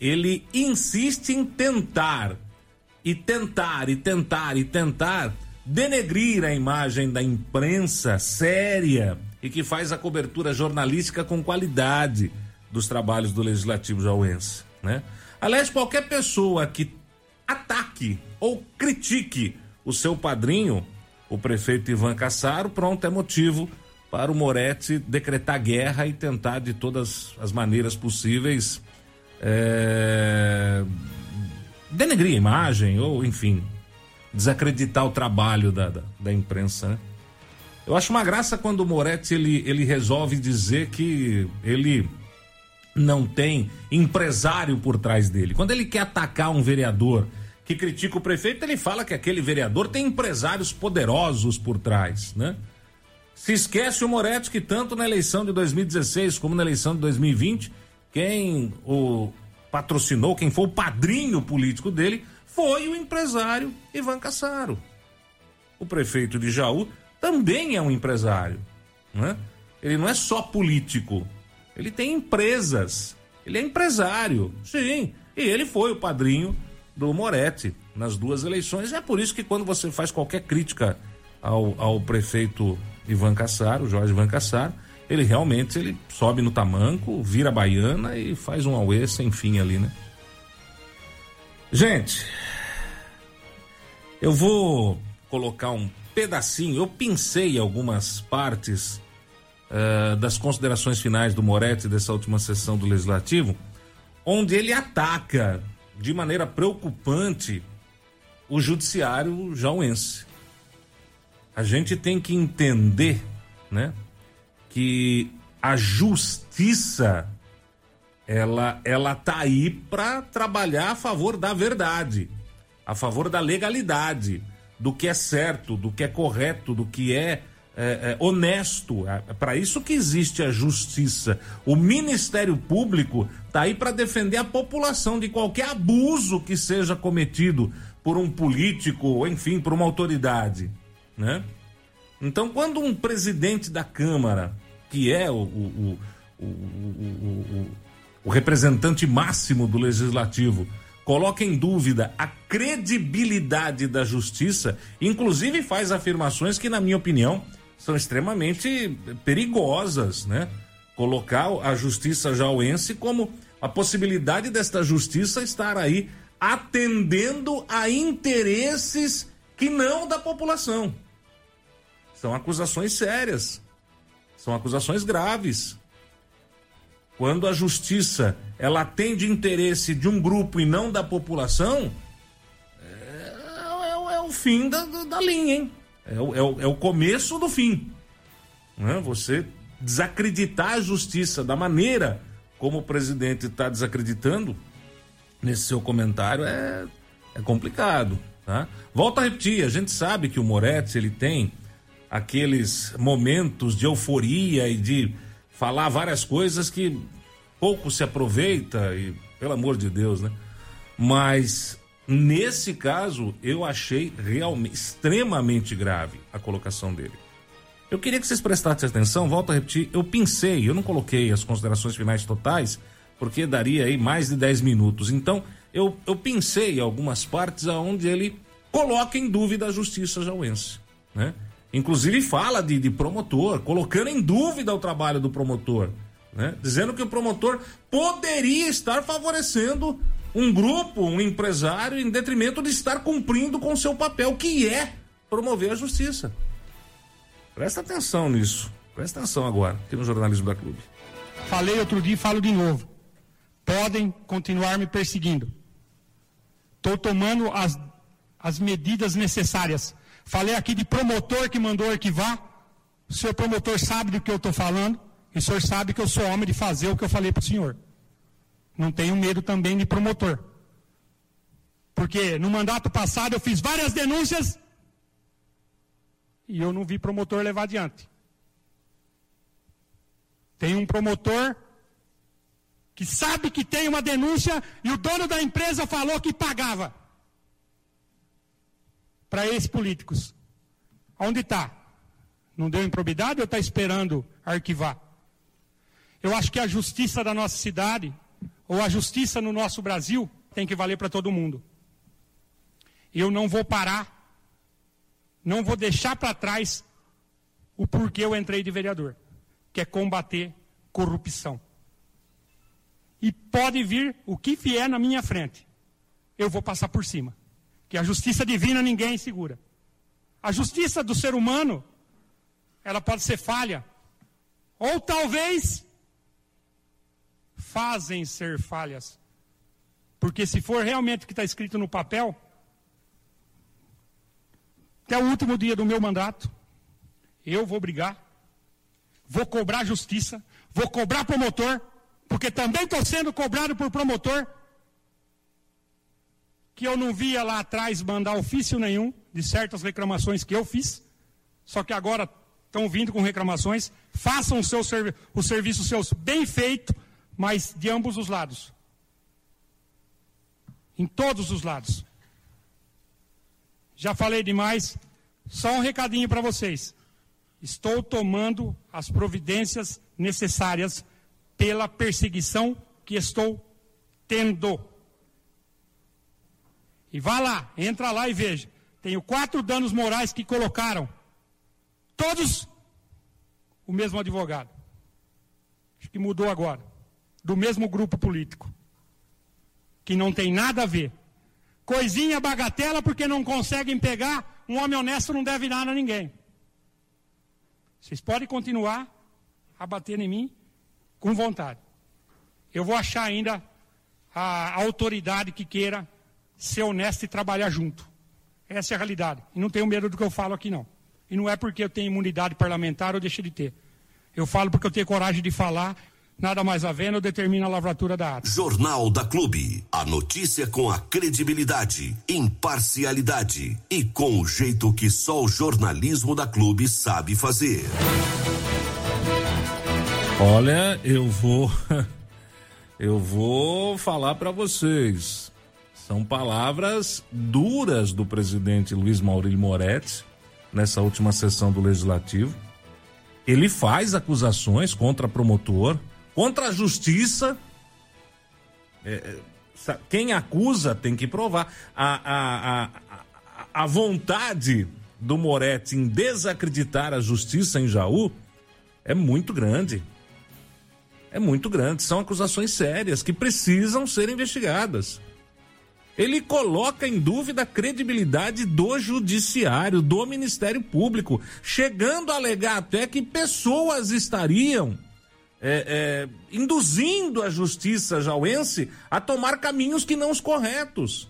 ele insiste em tentar, e tentar, e tentar, e tentar denegrir a imagem da imprensa séria e que faz a cobertura jornalística com qualidade dos trabalhos do Legislativo Jauense, né? Aliás, qualquer pessoa que ataque ou critique o seu padrinho, o prefeito Ivan Cassaro, pronto, é motivo para o Moretti decretar guerra e tentar de todas as maneiras possíveis é, denegrir a imagem ou, enfim, desacreditar o trabalho da, da, da, imprensa, né? Eu acho uma graça quando o Moretti ele, ele resolve dizer que ele não tem empresário por trás dele. Quando ele quer atacar um vereador que critica o prefeito, ele fala que aquele vereador tem empresários poderosos por trás, né? Se esquece o Moretti que tanto na eleição de 2016 como na eleição de 2020, quem o patrocinou, quem foi o padrinho político dele, foi o empresário Ivan Cassaro. O prefeito de Jaú também é um empresário, né? Ele não é só político, ele tem empresas. Ele é empresário, sim. E ele foi o padrinho do Moretti nas duas eleições. É por isso que quando você faz qualquer crítica ao, ao prefeito Ivan Cassaro, Jorge Ivan Cassaro, ele realmente ele sobe no tamanco, vira baiana e faz um auê sem fim ali, né? Gente, eu vou colocar um pedacinho, eu pincei algumas partes uh, das considerações finais do Moretti dessa última sessão do Legislativo, onde ele ataca de maneira preocupante o judiciário jauense. A gente tem que entender, né, que a justiça ela ela tá aí para trabalhar a favor da verdade, a favor da legalidade, do que é certo, do que é correto, do que é é, é, honesto. É, é para isso que existe a justiça. O Ministério Público está aí para defender a população de qualquer abuso que seja cometido por um político, ou enfim, por uma autoridade, né? Então, quando um presidente da Câmara, que é o, o, o, o representante máximo do legislativo, coloca em dúvida a credibilidade da justiça, inclusive faz afirmações que, na minha opinião, são extremamente perigosas, né? Colocar a justiça jauense como a possibilidade desta justiça estar aí atendendo a interesses que não da população. São acusações sérias. São acusações graves. Quando a justiça ela atende interesse de um grupo e não da população, é, é, é o fim da, da linha, hein? É o, é o, é o começo do fim. Né? Você desacreditar a justiça da maneira como o presidente está desacreditando nesse seu comentário é, é complicado. Tá? Volto a repetir, a gente sabe que o Moretti ele tem aqueles momentos de euforia e de falar várias coisas que pouco se aproveita e pelo amor de Deus, né? Mas nesse caso eu achei realmente extremamente grave a colocação dele. Eu queria que vocês prestassem atenção, volto a repetir, eu pensei, eu não coloquei as considerações finais totais, porque daria aí mais de 10 minutos. Então, eu, eu pensei algumas partes aonde ele coloca em dúvida a justiça jauense, né? Inclusive fala de, de promotor, colocando em dúvida o trabalho do promotor, né? Dizendo que o promotor poderia estar favorecendo um grupo, um empresário, em detrimento de estar cumprindo com seu papel, que é promover a justiça. Presta atenção nisso. Presta atenção agora, aqui no jornalismo da Clube. Falei outro dia e falo de novo. Podem continuar me perseguindo. Estou tomando as, as medidas necessárias. Falei aqui de promotor que mandou arquivar. O senhor promotor sabe do que eu estou falando. E o senhor sabe que eu sou homem de fazer o que eu falei para o senhor. Não tenho medo também de promotor. Porque no mandato passado eu fiz várias denúncias e eu não vi promotor levar adiante. Tem um promotor que sabe que tem uma denúncia e o dono da empresa falou que pagava para ex-políticos. Onde está? Não deu improbidade ou está esperando arquivar? Eu acho que a justiça da nossa cidade, ou a justiça no nosso Brasil, tem que valer para todo mundo. Eu não vou parar não vou deixar para trás o porquê eu entrei de vereador, que é combater corrupção. E pode vir o que vier na minha frente, eu vou passar por cima. Que a justiça divina ninguém segura. A justiça do ser humano, ela pode ser falha, ou talvez fazem ser falhas. Porque se for realmente o que está escrito no papel, até o último dia do meu mandato, eu vou brigar, vou cobrar justiça, vou cobrar promotor, porque também estou sendo cobrado por promotor, que eu não via lá atrás mandar ofício nenhum de certas reclamações que eu fiz, só que agora estão vindo com reclamações, façam o, seu servi o serviço seus bem feito, mas de ambos os lados. Em todos os lados. Já falei demais. Só um recadinho para vocês. Estou tomando as providências necessárias pela perseguição que estou tendo. E vá lá, entra lá e veja. Tenho quatro danos morais que colocaram. Todos o mesmo advogado. Acho que mudou agora. Do mesmo grupo político. Que não tem nada a ver coisinha bagatela porque não conseguem pegar. Um homem honesto não deve nada a ninguém. Vocês podem continuar a bater em mim com vontade. Eu vou achar ainda a autoridade que queira ser honesta e trabalhar junto. Essa é a realidade. E não tenho medo do que eu falo aqui, não. E não é porque eu tenho imunidade parlamentar ou deixei de ter. Eu falo porque eu tenho coragem de falar Nada mais havendo, determina a lavratura da ata. Jornal da Clube. A notícia com a credibilidade, imparcialidade e com o jeito que só o jornalismo da Clube sabe fazer. Olha, eu vou. Eu vou falar para vocês. São palavras duras do presidente Luiz Maurílio Moretti nessa última sessão do Legislativo. Ele faz acusações contra promotor, contra a justiça. É, é quem acusa tem que provar. A, a, a, a vontade do Moretti em desacreditar a justiça em Jaú é muito grande. É muito grande. São acusações sérias que precisam ser investigadas. Ele coloca em dúvida a credibilidade do judiciário, do Ministério Público, chegando a alegar até que pessoas estariam é, é, induzindo a justiça jauense a tomar caminhos que não os corretos.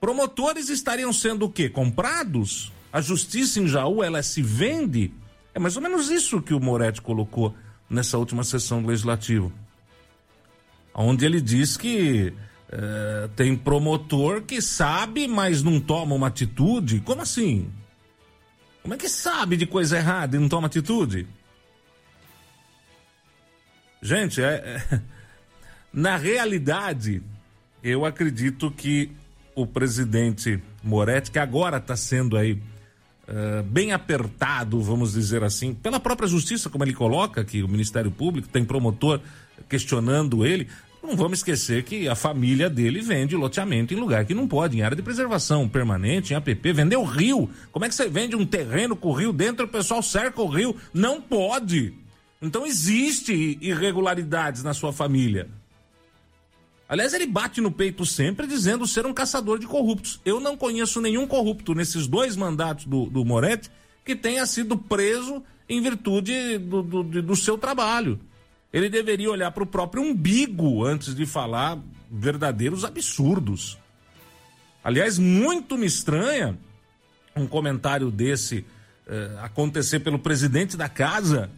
Promotores estariam sendo o quê? Comprados? A justiça em Jaú, ela se vende? É mais ou menos isso que o Moretti colocou nessa última sessão do Legislativo. Onde ele diz que é, tem promotor que sabe, mas não toma uma atitude. Como assim? Como é que sabe de coisa errada e não toma atitude? Gente, é, é, na realidade, eu acredito que o presidente Moretti, que agora está sendo aí uh, bem apertado, vamos dizer assim, pela própria justiça, como ele coloca, que o Ministério Público tem promotor questionando ele. Não vamos esquecer que a família dele vende loteamento em lugar que não pode, em área de preservação permanente, em APP, vendeu rio. Como é que você vende um terreno com o rio dentro, o pessoal cerca o rio? Não pode. Então existe irregularidades na sua família. Aliás, ele bate no peito sempre dizendo ser um caçador de corruptos. Eu não conheço nenhum corrupto nesses dois mandatos do, do Moretti que tenha sido preso em virtude do, do, do seu trabalho. Ele deveria olhar para o próprio umbigo antes de falar verdadeiros absurdos. Aliás, muito me estranha um comentário desse eh, acontecer pelo presidente da casa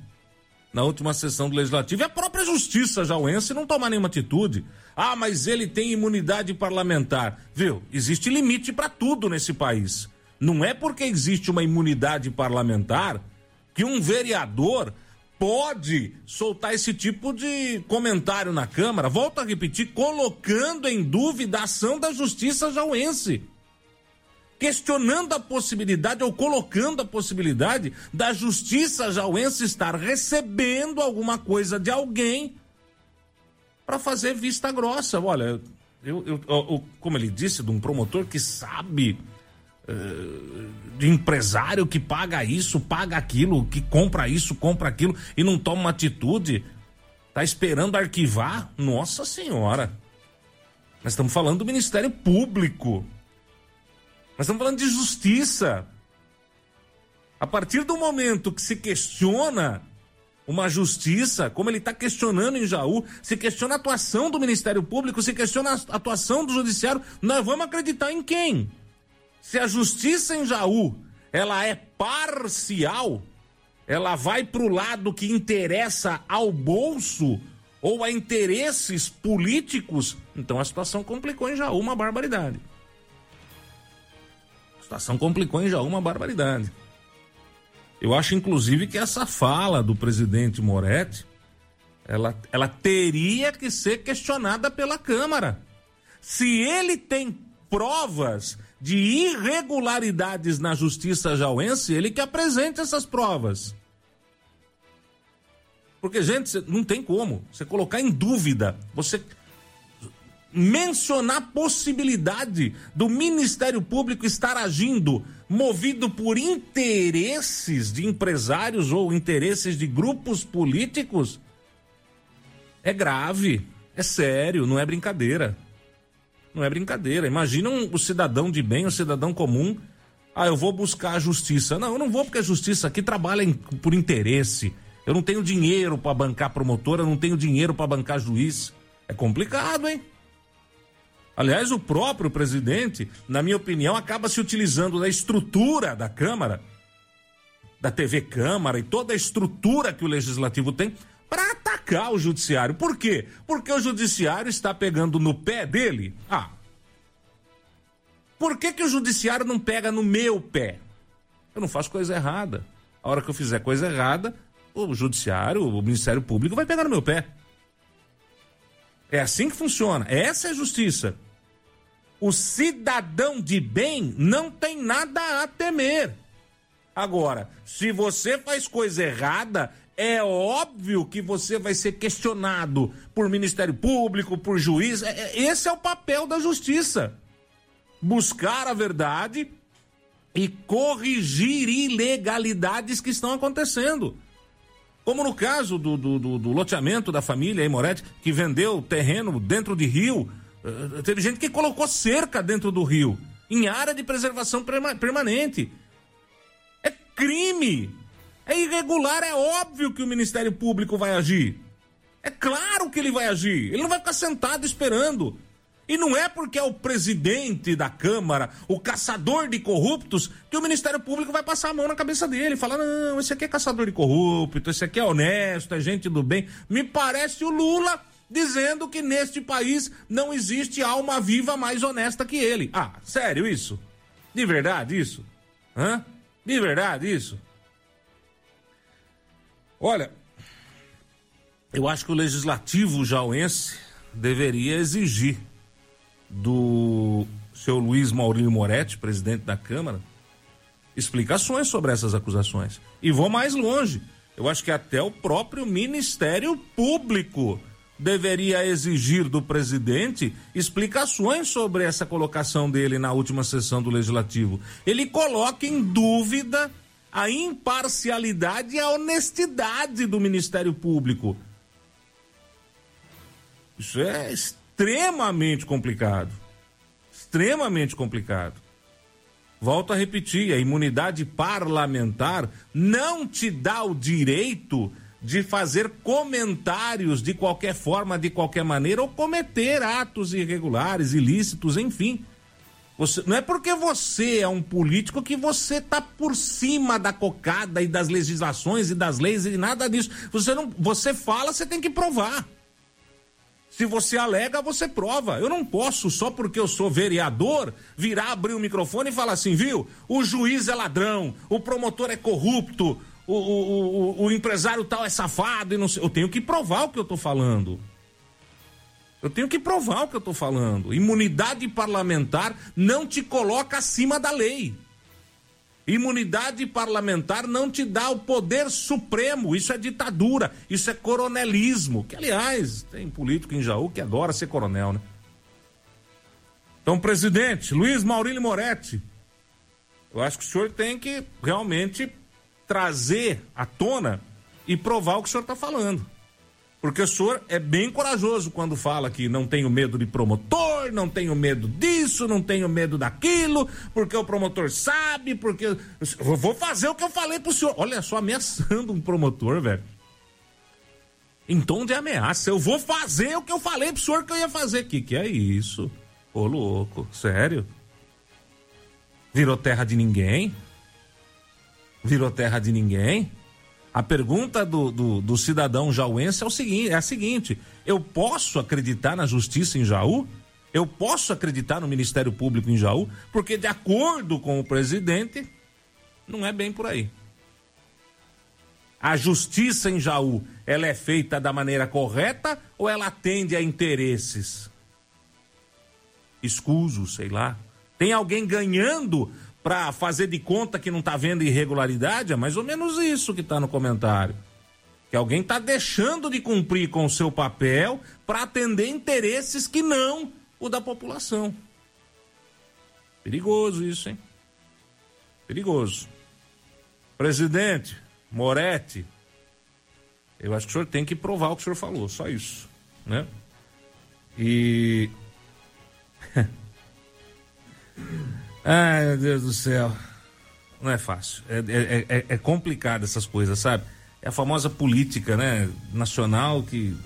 na última sessão do Legislativo e a própria Justiça jauense não tomar nenhuma atitude. Ah, mas ele tem imunidade parlamentar. Viu? Existe limite para tudo nesse país. Não é porque existe uma imunidade parlamentar que um vereador pode soltar esse tipo de comentário na Câmara, volto a repetir, colocando em dúvida a ação da justiça jauense. Questionando a possibilidade ou colocando a possibilidade da justiça jauense estar recebendo alguma coisa de alguém para fazer vista grossa. Olha, eu, eu, eu, como ele disse, de um promotor que sabe de empresário que paga isso, paga aquilo, que compra isso, compra aquilo e não toma uma atitude, tá esperando arquivar? Nossa Senhora! Nós estamos falando do Ministério Público. Nós estamos falando de justiça. A partir do momento que se questiona uma justiça, como ele está questionando em Jaú, se questiona a atuação do Ministério Público, se questiona a atuação do Judiciário, nós vamos acreditar em quem? Se a justiça em Jaú ela é parcial, ela vai para o lado que interessa ao bolso ou a interesses políticos, então a situação complicou em Jaú uma barbaridade. A situação complicou em Jaú uma barbaridade. Eu acho, inclusive, que essa fala do presidente Moretti, ela, ela teria que ser questionada pela Câmara. Se ele tem provas de irregularidades na justiça jauense, ele que apresente essas provas. Porque, gente, não tem como você colocar em dúvida, você mencionar a possibilidade do Ministério Público estar agindo movido por interesses de empresários ou interesses de grupos políticos é grave, é sério, não é brincadeira. Não é brincadeira. Imagina um, o cidadão de bem, o cidadão comum. Ah, eu vou buscar a justiça. Não, eu não vou porque a justiça aqui trabalha em, por interesse. Eu não tenho dinheiro para bancar promotor, eu não tenho dinheiro para bancar juiz. É complicado, hein? Aliás, o próprio presidente, na minha opinião, acaba se utilizando da estrutura da Câmara, da TV Câmara e toda a estrutura que o legislativo tem para atacar o judiciário. Por quê? Porque o judiciário está pegando no pé dele. Ah. Por que, que o judiciário não pega no meu pé? Eu não faço coisa errada. A hora que eu fizer coisa errada, o judiciário, o Ministério Público vai pegar no meu pé. É assim que funciona. Essa é a justiça. O cidadão de bem não tem nada a temer. Agora, se você faz coisa errada, é óbvio que você vai ser questionado por Ministério Público, por juiz. É, é, esse é o papel da justiça. Buscar a verdade e corrigir ilegalidades que estão acontecendo. Como no caso do, do, do, do loteamento da família Moretti, que vendeu terreno dentro de rio. Uh, teve gente que colocou cerca dentro do rio, em área de preservação permanente. É crime é irregular, é óbvio que o Ministério Público vai agir. É claro que ele vai agir. Ele não vai ficar sentado esperando. E não é porque é o presidente da Câmara, o caçador de corruptos, que o Ministério Público vai passar a mão na cabeça dele e falar: não, esse aqui é caçador de corrupto, esse aqui é honesto, é gente do bem. Me parece o Lula dizendo que neste país não existe alma viva mais honesta que ele. Ah, sério isso? De verdade isso? Hã? De verdade isso? Olha, eu acho que o legislativo jauense deveria exigir do seu Luiz Maurílio Moretti, presidente da Câmara, explicações sobre essas acusações. E vou mais longe. Eu acho que até o próprio Ministério Público deveria exigir do presidente explicações sobre essa colocação dele na última sessão do Legislativo. Ele coloca em dúvida a imparcialidade e a honestidade do Ministério Público. Isso é extremamente complicado. Extremamente complicado. Volto a repetir: a imunidade parlamentar não te dá o direito de fazer comentários de qualquer forma, de qualquer maneira, ou cometer atos irregulares, ilícitos, enfim. Você, não é porque você é um político que você está por cima da cocada e das legislações e das leis e nada disso. Você não, você fala, você tem que provar. Se você alega, você prova. Eu não posso, só porque eu sou vereador, virar, abrir o microfone e falar assim, viu? O juiz é ladrão, o promotor é corrupto, o, o, o, o empresário tal é safado e não sei. Eu tenho que provar o que eu estou falando. Eu tenho que provar o que eu estou falando. Imunidade parlamentar não te coloca acima da lei. Imunidade parlamentar não te dá o poder supremo. Isso é ditadura. Isso é coronelismo. Que, aliás, tem político em Jaú que adora ser coronel, né? Então, presidente, Luiz Maurílio Moretti, eu acho que o senhor tem que realmente trazer à tona e provar o que o senhor está falando. Porque o senhor é bem corajoso quando fala que não tenho medo de promotor, não tenho medo disso, não tenho medo daquilo, porque o promotor sabe, porque. Eu vou fazer o que eu falei pro senhor. Olha só, ameaçando um promotor, velho. Em tom de ameaça. Eu vou fazer o que eu falei pro senhor que eu ia fazer. Que que é isso? Ô, louco, sério? Virou terra de ninguém? Virou terra de ninguém? A pergunta do, do, do, cidadão jauense é, o seguinte, é a seguinte: eu posso acreditar na justiça em Jaú? Eu posso acreditar no Ministério Público em Jaú? Porque, de acordo com o presidente, não é bem por aí. A justiça em Jaú, ela é feita da maneira correta ou ela atende a interesses escusos, sei lá? Tem alguém ganhando para fazer de conta que não está vendo irregularidade, é mais ou menos isso que está no comentário. Que alguém está deixando de cumprir com o seu papel para atender interesses que não o da população. Perigoso isso, hein? Perigoso. Presidente Moretti, eu acho que o senhor tem que provar o que o senhor falou, só isso, né? E Ai, meu Deus do céu. Não é fácil. É, é, é, é complicado essas coisas, sabe? É a famosa política, né? Nacional que.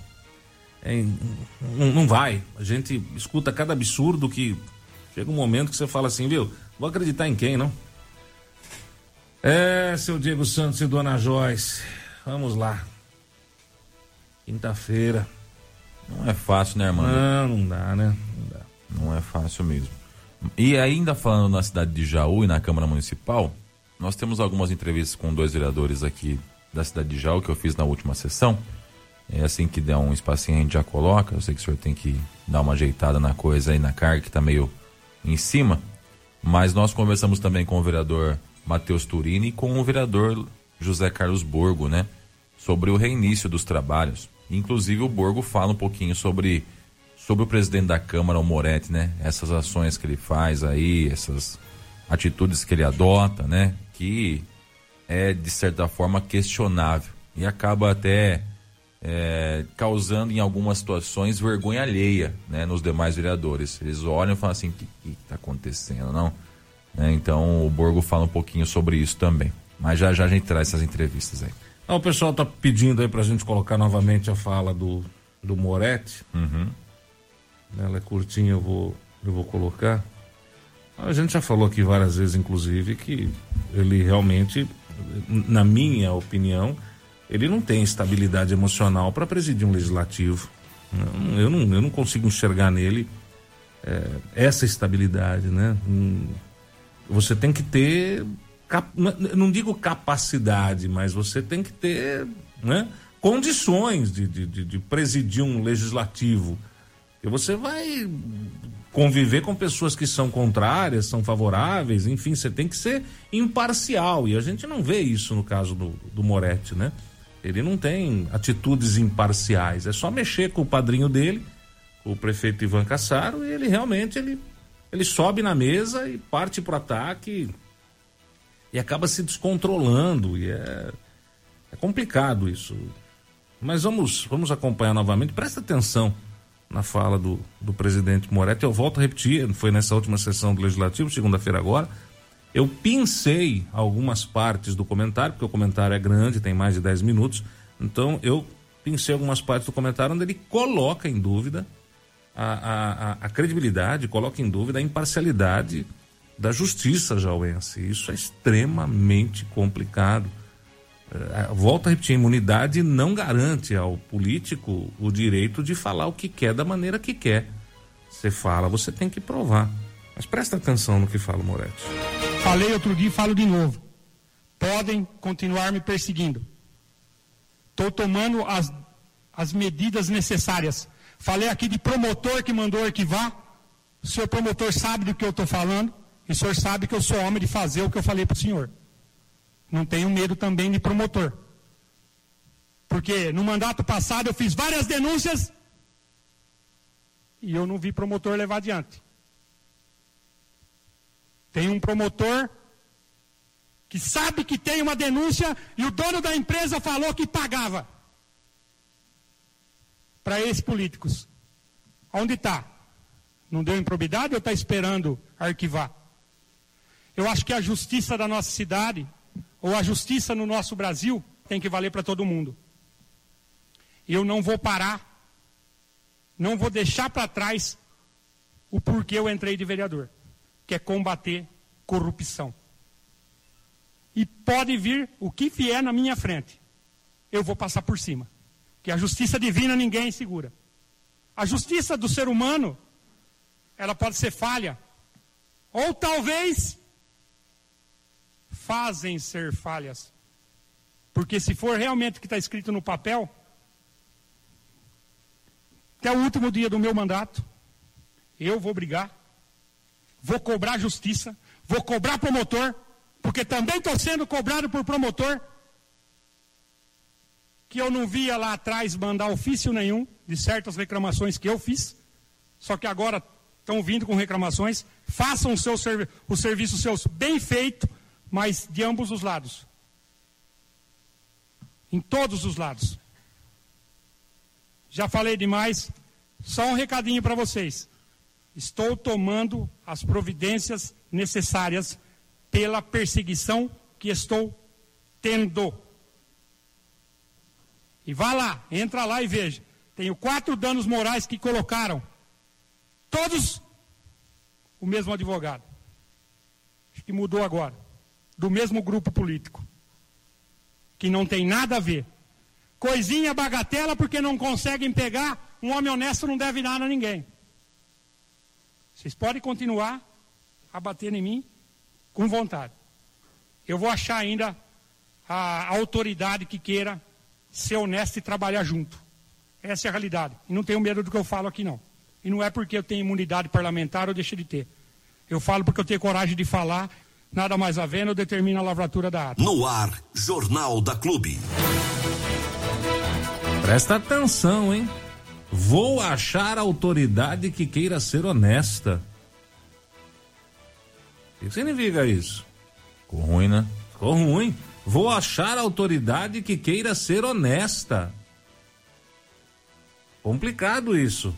É, não, não vai. A gente escuta cada absurdo que chega um momento que você fala assim, viu? Vou acreditar em quem, não? É, seu Diego Santos e Dona Joyce. Vamos lá. Quinta-feira. Não é fácil, né, irmão? Não, não dá, né? Não dá. Não é fácil mesmo. E ainda falando na cidade de Jaú e na Câmara Municipal, nós temos algumas entrevistas com dois vereadores aqui da cidade de Jaú que eu fiz na última sessão. É assim que der um espacinho a gente já coloca. Eu sei que o senhor tem que dar uma ajeitada na coisa aí na carga que está meio em cima. Mas nós conversamos também com o vereador Matheus Turini e com o vereador José Carlos Borgo, né? Sobre o reinício dos trabalhos. Inclusive o Borgo fala um pouquinho sobre sobre o presidente da Câmara, o Moretti, né? Essas ações que ele faz aí, essas atitudes que ele adota, né? Que é, de certa forma, questionável e acaba até é, causando, em algumas situações, vergonha alheia né? nos demais vereadores. Eles olham e falam assim: o que está acontecendo, não? Né? Então, o Borgo fala um pouquinho sobre isso também. Mas já já a gente traz essas entrevistas aí. Não, o pessoal está pedindo aí para a gente colocar novamente a fala do, do Moretti. Uhum. Ela é curtinha, eu vou, eu vou colocar. A gente já falou aqui várias vezes, inclusive, que ele realmente, na minha opinião, ele não tem estabilidade emocional para presidir um legislativo. Eu não, eu não consigo enxergar nele é, essa estabilidade, né? Hum, você tem que ter, não digo capacidade, mas você tem que ter né, condições de, de, de presidir um legislativo. E você vai conviver com pessoas que são contrárias, são favoráveis, enfim, você tem que ser imparcial. E a gente não vê isso no caso do, do Moretti, né? Ele não tem atitudes imparciais, é só mexer com o padrinho dele, o prefeito Ivan Cassaro, e ele realmente ele, ele sobe na mesa e parte para ataque e acaba se descontrolando e é, é complicado isso. Mas vamos, vamos acompanhar novamente, presta atenção na fala do, do presidente Moretti. Eu volto a repetir, foi nessa última sessão do Legislativo, segunda-feira agora. Eu pincei algumas partes do comentário, porque o comentário é grande, tem mais de 10 minutos. Então eu pincei algumas partes do comentário onde ele coloca em dúvida a, a, a credibilidade, coloca em dúvida a imparcialidade da justiça jauense. Isso é extremamente complicado. É, volto a repetir, a imunidade não garante ao político o direito de falar o que quer da maneira que quer. Você fala, você tem que provar. Mas presta atenção no que fala o Moretti. Falei outro dia e falo de novo. Podem continuar me perseguindo. Estou tomando as, as medidas necessárias. Falei aqui de promotor que mandou arquivar. O senhor promotor sabe do que eu estou falando. E o senhor sabe que eu sou homem de fazer o que eu falei para o senhor. Não tenho medo também de promotor. Porque no mandato passado eu fiz várias denúncias e eu não vi promotor levar adiante. Tem um promotor que sabe que tem uma denúncia e o dono da empresa falou que pagava para esses políticos. Onde está? Não deu improbidade ou está esperando arquivar? Eu acho que a justiça da nossa cidade ou a justiça no nosso Brasil tem que valer para todo mundo. Eu não vou parar, não vou deixar para trás o porquê eu entrei de vereador, que é combater corrupção. E pode vir o que vier na minha frente, eu vou passar por cima. Que a justiça divina ninguém segura. A justiça do ser humano, ela pode ser falha, ou talvez fazem ser falhas. Porque se for realmente o que está escrito no papel, até o último dia do meu mandato, eu vou brigar, vou cobrar justiça, vou cobrar promotor, porque também estou sendo cobrado por promotor, que eu não via lá atrás mandar ofício nenhum de certas reclamações que eu fiz, só que agora estão vindo com reclamações, façam o, seu, o serviço seus bem feito, mas de ambos os lados. Em todos os lados. Já falei demais, só um recadinho para vocês. Estou tomando as providências necessárias pela perseguição que estou tendo. E vá lá, entra lá e veja. Tenho quatro danos morais que colocaram. Todos o mesmo advogado. Acho que mudou agora do mesmo grupo político, que não tem nada a ver. Coisinha bagatela porque não conseguem pegar, um homem honesto não deve nada a ninguém. Vocês podem continuar a bater em mim com vontade. Eu vou achar ainda a autoridade que queira ser honesta e trabalhar junto. Essa é a realidade. E não tenho medo do que eu falo aqui, não. E não é porque eu tenho imunidade parlamentar ou deixo de ter. Eu falo porque eu tenho coragem de falar Nada mais havendo, determina a lavratura da ata. No ar, Jornal da Clube. Presta atenção, hein? Vou achar autoridade que queira ser honesta. O que significa isso? Ficou ruim, né? Ficou ruim. Vou achar autoridade que queira ser honesta. Complicado isso.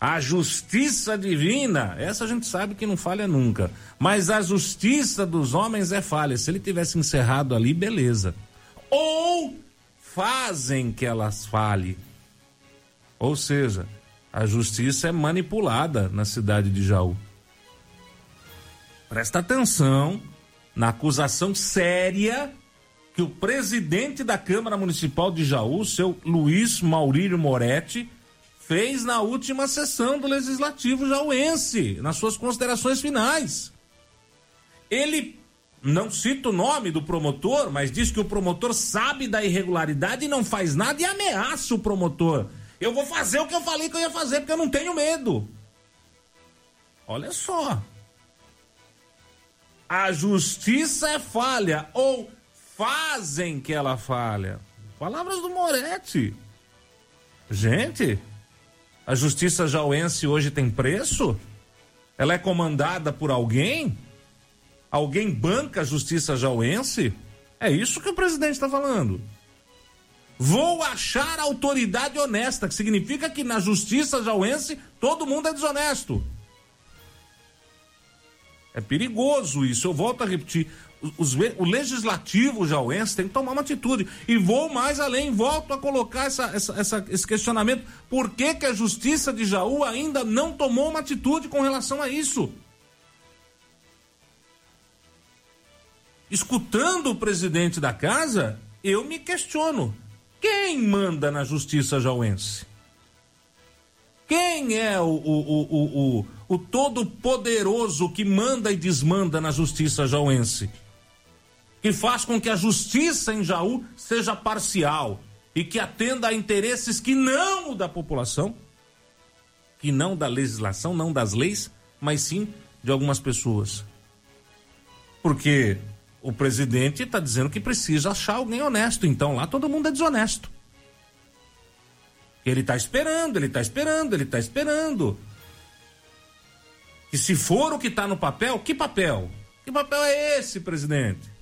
A justiça divina, essa a gente sabe que não falha nunca. Mas a justiça dos homens é falha. Se ele tivesse encerrado ali, beleza. Ou fazem que elas falhem. Ou seja, A justiça é manipulada na cidade de Jaú. Presta atenção na acusação séria que o presidente da Câmara Municipal de Jaú, seu Luiz Maurílio Moretti, fez na última sessão do Legislativo jauense, nas suas considerações finais. Ele não cita o nome do promotor, mas diz que o promotor sabe da irregularidade e não faz nada e ameaça o promotor. Eu vou fazer o que eu falei que eu ia fazer, porque eu não tenho medo. Olha só. A justiça é falha, ou fazem que ela falha. Palavras do Moretti. Gente, a justiça jauense hoje tem preço? Ela é comandada por alguém? Alguém banca a justiça jauense? É isso que o presidente está falando. Vou achar autoridade honesta, que significa que na justiça jauense todo mundo é desonesto. É perigoso isso, eu volto a repetir. Os, o legislativo jauense tem que tomar uma atitude. E vou mais além, volto a colocar essa, essa, essa, esse questionamento. Por que, que a justiça de Jaú ainda não tomou uma atitude com relação a isso? Escutando o presidente da casa, eu me questiono. Quem manda na justiça jauense? Quem é o, o, o, o, o todo-poderoso que manda e desmanda na justiça jauense? Que faz com que a justiça em Jaú seja parcial e que atenda a interesses que não da população, que não da legislação, não das leis, mas sim de algumas pessoas. Porque o presidente está dizendo que precisa achar alguém honesto, então lá todo mundo é desonesto. Ele está esperando, ele está esperando, ele está esperando. E se for o que está no papel, que papel? Que papel é esse, presidente?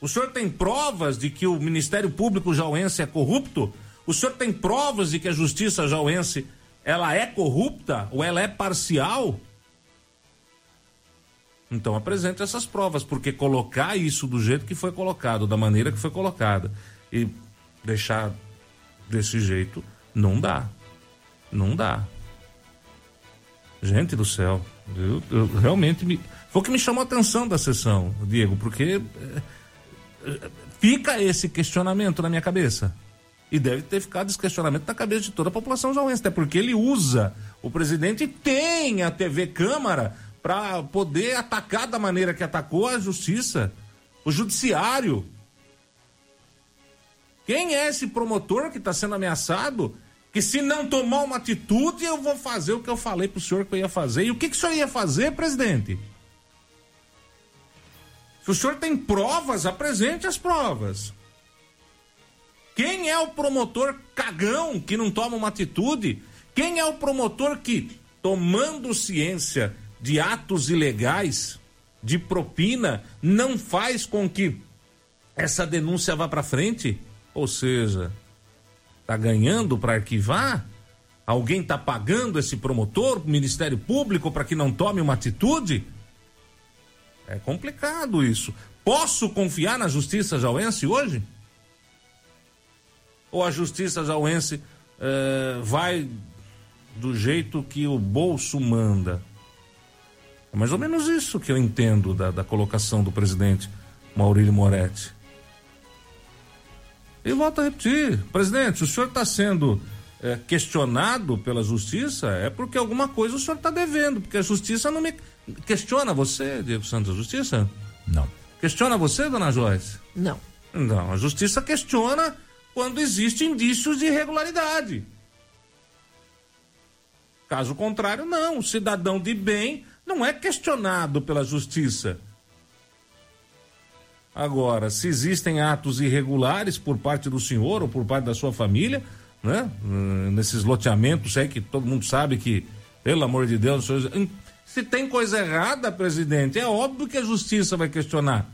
O senhor tem provas de que o Ministério Público jauense é corrupto? O senhor tem provas de que a Justiça jauense ela é corrupta ou ela é parcial? Então apresente essas provas, porque colocar isso do jeito que foi colocado, da maneira que foi colocada, e deixar desse jeito, não dá. Não dá. Gente do céu, eu, eu realmente me. Foi o que me chamou a atenção da sessão, Diego, porque é, fica esse questionamento na minha cabeça. E deve ter ficado esse questionamento na cabeça de toda a população jauense, até porque ele usa. O presidente tem a TV Câmara para poder atacar da maneira que atacou a justiça, o judiciário. Quem é esse promotor que está sendo ameaçado? Que se não tomar uma atitude, eu vou fazer o que eu falei para o senhor que eu ia fazer. E o que, que o senhor ia fazer, presidente? Se o senhor tem provas, apresente as provas. Quem é o promotor cagão que não toma uma atitude? Quem é o promotor que, tomando ciência de atos ilegais, de propina, não faz com que essa denúncia vá para frente? Ou seja, tá ganhando para arquivar? Alguém tá pagando esse promotor, o Ministério Público, para que não tome uma atitude? É complicado isso. Posso confiar na justiça jauense hoje? Ou a justiça jauense eh, vai do jeito que o bolso manda? É mais ou menos isso que eu entendo da, da colocação do presidente Maurílio Moretti. E volto a repetir, presidente, o senhor está sendo é, questionado pela justiça, é porque alguma coisa o senhor está devendo, porque a justiça não me. Questiona você, Diego Santos, a justiça? Não. Questiona você, dona Joyce? Não. Não, a justiça questiona quando existe indícios de irregularidade. Caso contrário, não. O cidadão de bem não é questionado pela justiça. Agora, se existem atos irregulares por parte do senhor ou por parte da sua família, né? Hum, nesses loteamentos aí que todo mundo sabe que, pelo amor de Deus, se tem coisa errada, presidente, é óbvio que a justiça vai questionar.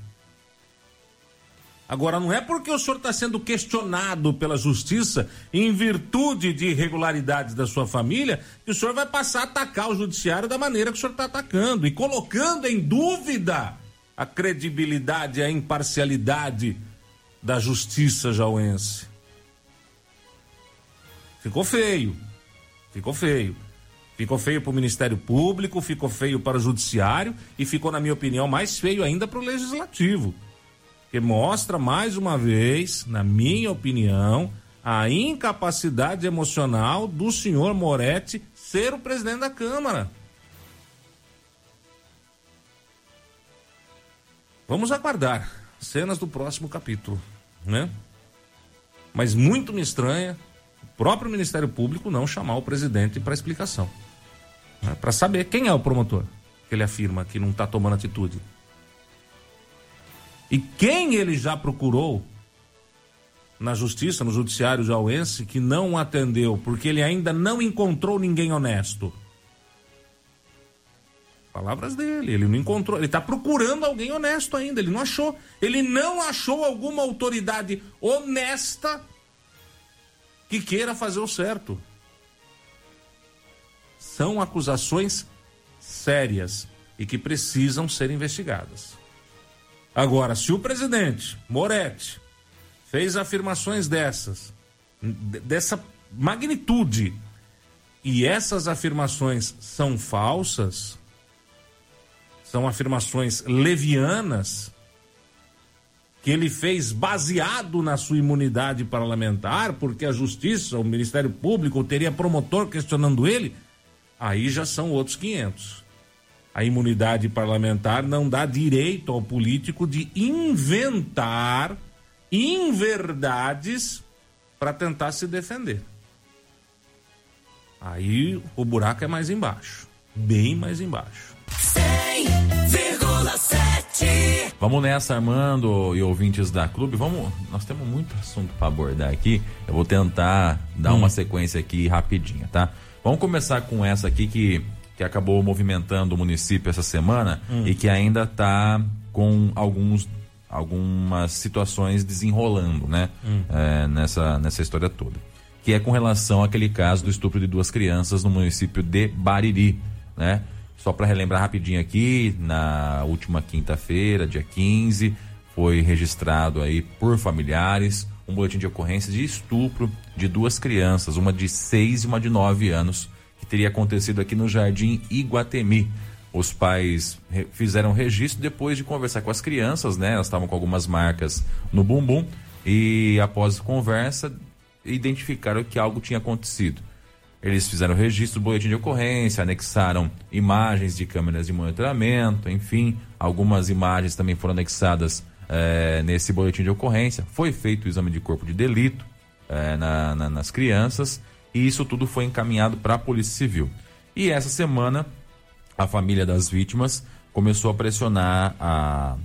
Agora, não é porque o senhor está sendo questionado pela justiça em virtude de irregularidades da sua família que o senhor vai passar a atacar o judiciário da maneira que o senhor está atacando e colocando em dúvida a credibilidade e a imparcialidade da justiça jauense. Ficou feio. Ficou feio. Ficou feio para o Ministério Público, ficou feio para o Judiciário e ficou, na minha opinião, mais feio ainda para o Legislativo. Que mostra mais uma vez, na minha opinião, a incapacidade emocional do senhor Moretti ser o presidente da Câmara. Vamos aguardar cenas do próximo capítulo, né? Mas muito me estranha o próprio Ministério Público não chamar o presidente para explicação. Né? Para saber quem é o promotor que ele afirma que não está tomando atitude. E quem ele já procurou na justiça, no judiciário jauense, que não atendeu, porque ele ainda não encontrou ninguém honesto. Palavras dele, ele não encontrou, ele está procurando alguém honesto ainda, ele não achou. Ele não achou alguma autoridade honesta que queira fazer o certo. São acusações sérias e que precisam ser investigadas. Agora, se o presidente Moretti fez afirmações dessas, dessa magnitude, e essas afirmações são falsas, são afirmações levianas que ele fez baseado na sua imunidade parlamentar, porque a justiça, o Ministério Público teria promotor questionando ele, aí já são outros 500. A imunidade parlamentar não dá direito ao político de inventar inverdades para tentar se defender. Aí o buraco é mais embaixo, bem mais embaixo. 100,7 Vamos nessa, Armando e ouvintes da clube. Vamos, nós temos muito assunto para abordar aqui. Eu vou tentar dar hum. uma sequência aqui rapidinha, tá? Vamos começar com essa aqui que, que acabou movimentando o município essa semana hum. e que ainda está com alguns algumas situações desenrolando, né? Hum. É, nessa, nessa história toda. Que é com relação àquele caso do estupro de duas crianças no município de Bariri, né? Só para relembrar rapidinho aqui, na última quinta-feira, dia 15, foi registrado aí por familiares um boletim de ocorrência de estupro de duas crianças, uma de seis e uma de nove anos, que teria acontecido aqui no Jardim Iguatemi. Os pais fizeram registro depois de conversar com as crianças, né? Elas estavam com algumas marcas no bumbum e após conversa identificaram que algo tinha acontecido. Eles fizeram registro do boletim de ocorrência, anexaram imagens de câmeras de monitoramento, enfim, algumas imagens também foram anexadas é, nesse boletim de ocorrência. Foi feito o exame de corpo de delito é, na, na, nas crianças e isso tudo foi encaminhado para a Polícia Civil. E essa semana a família das vítimas começou a pressionar a,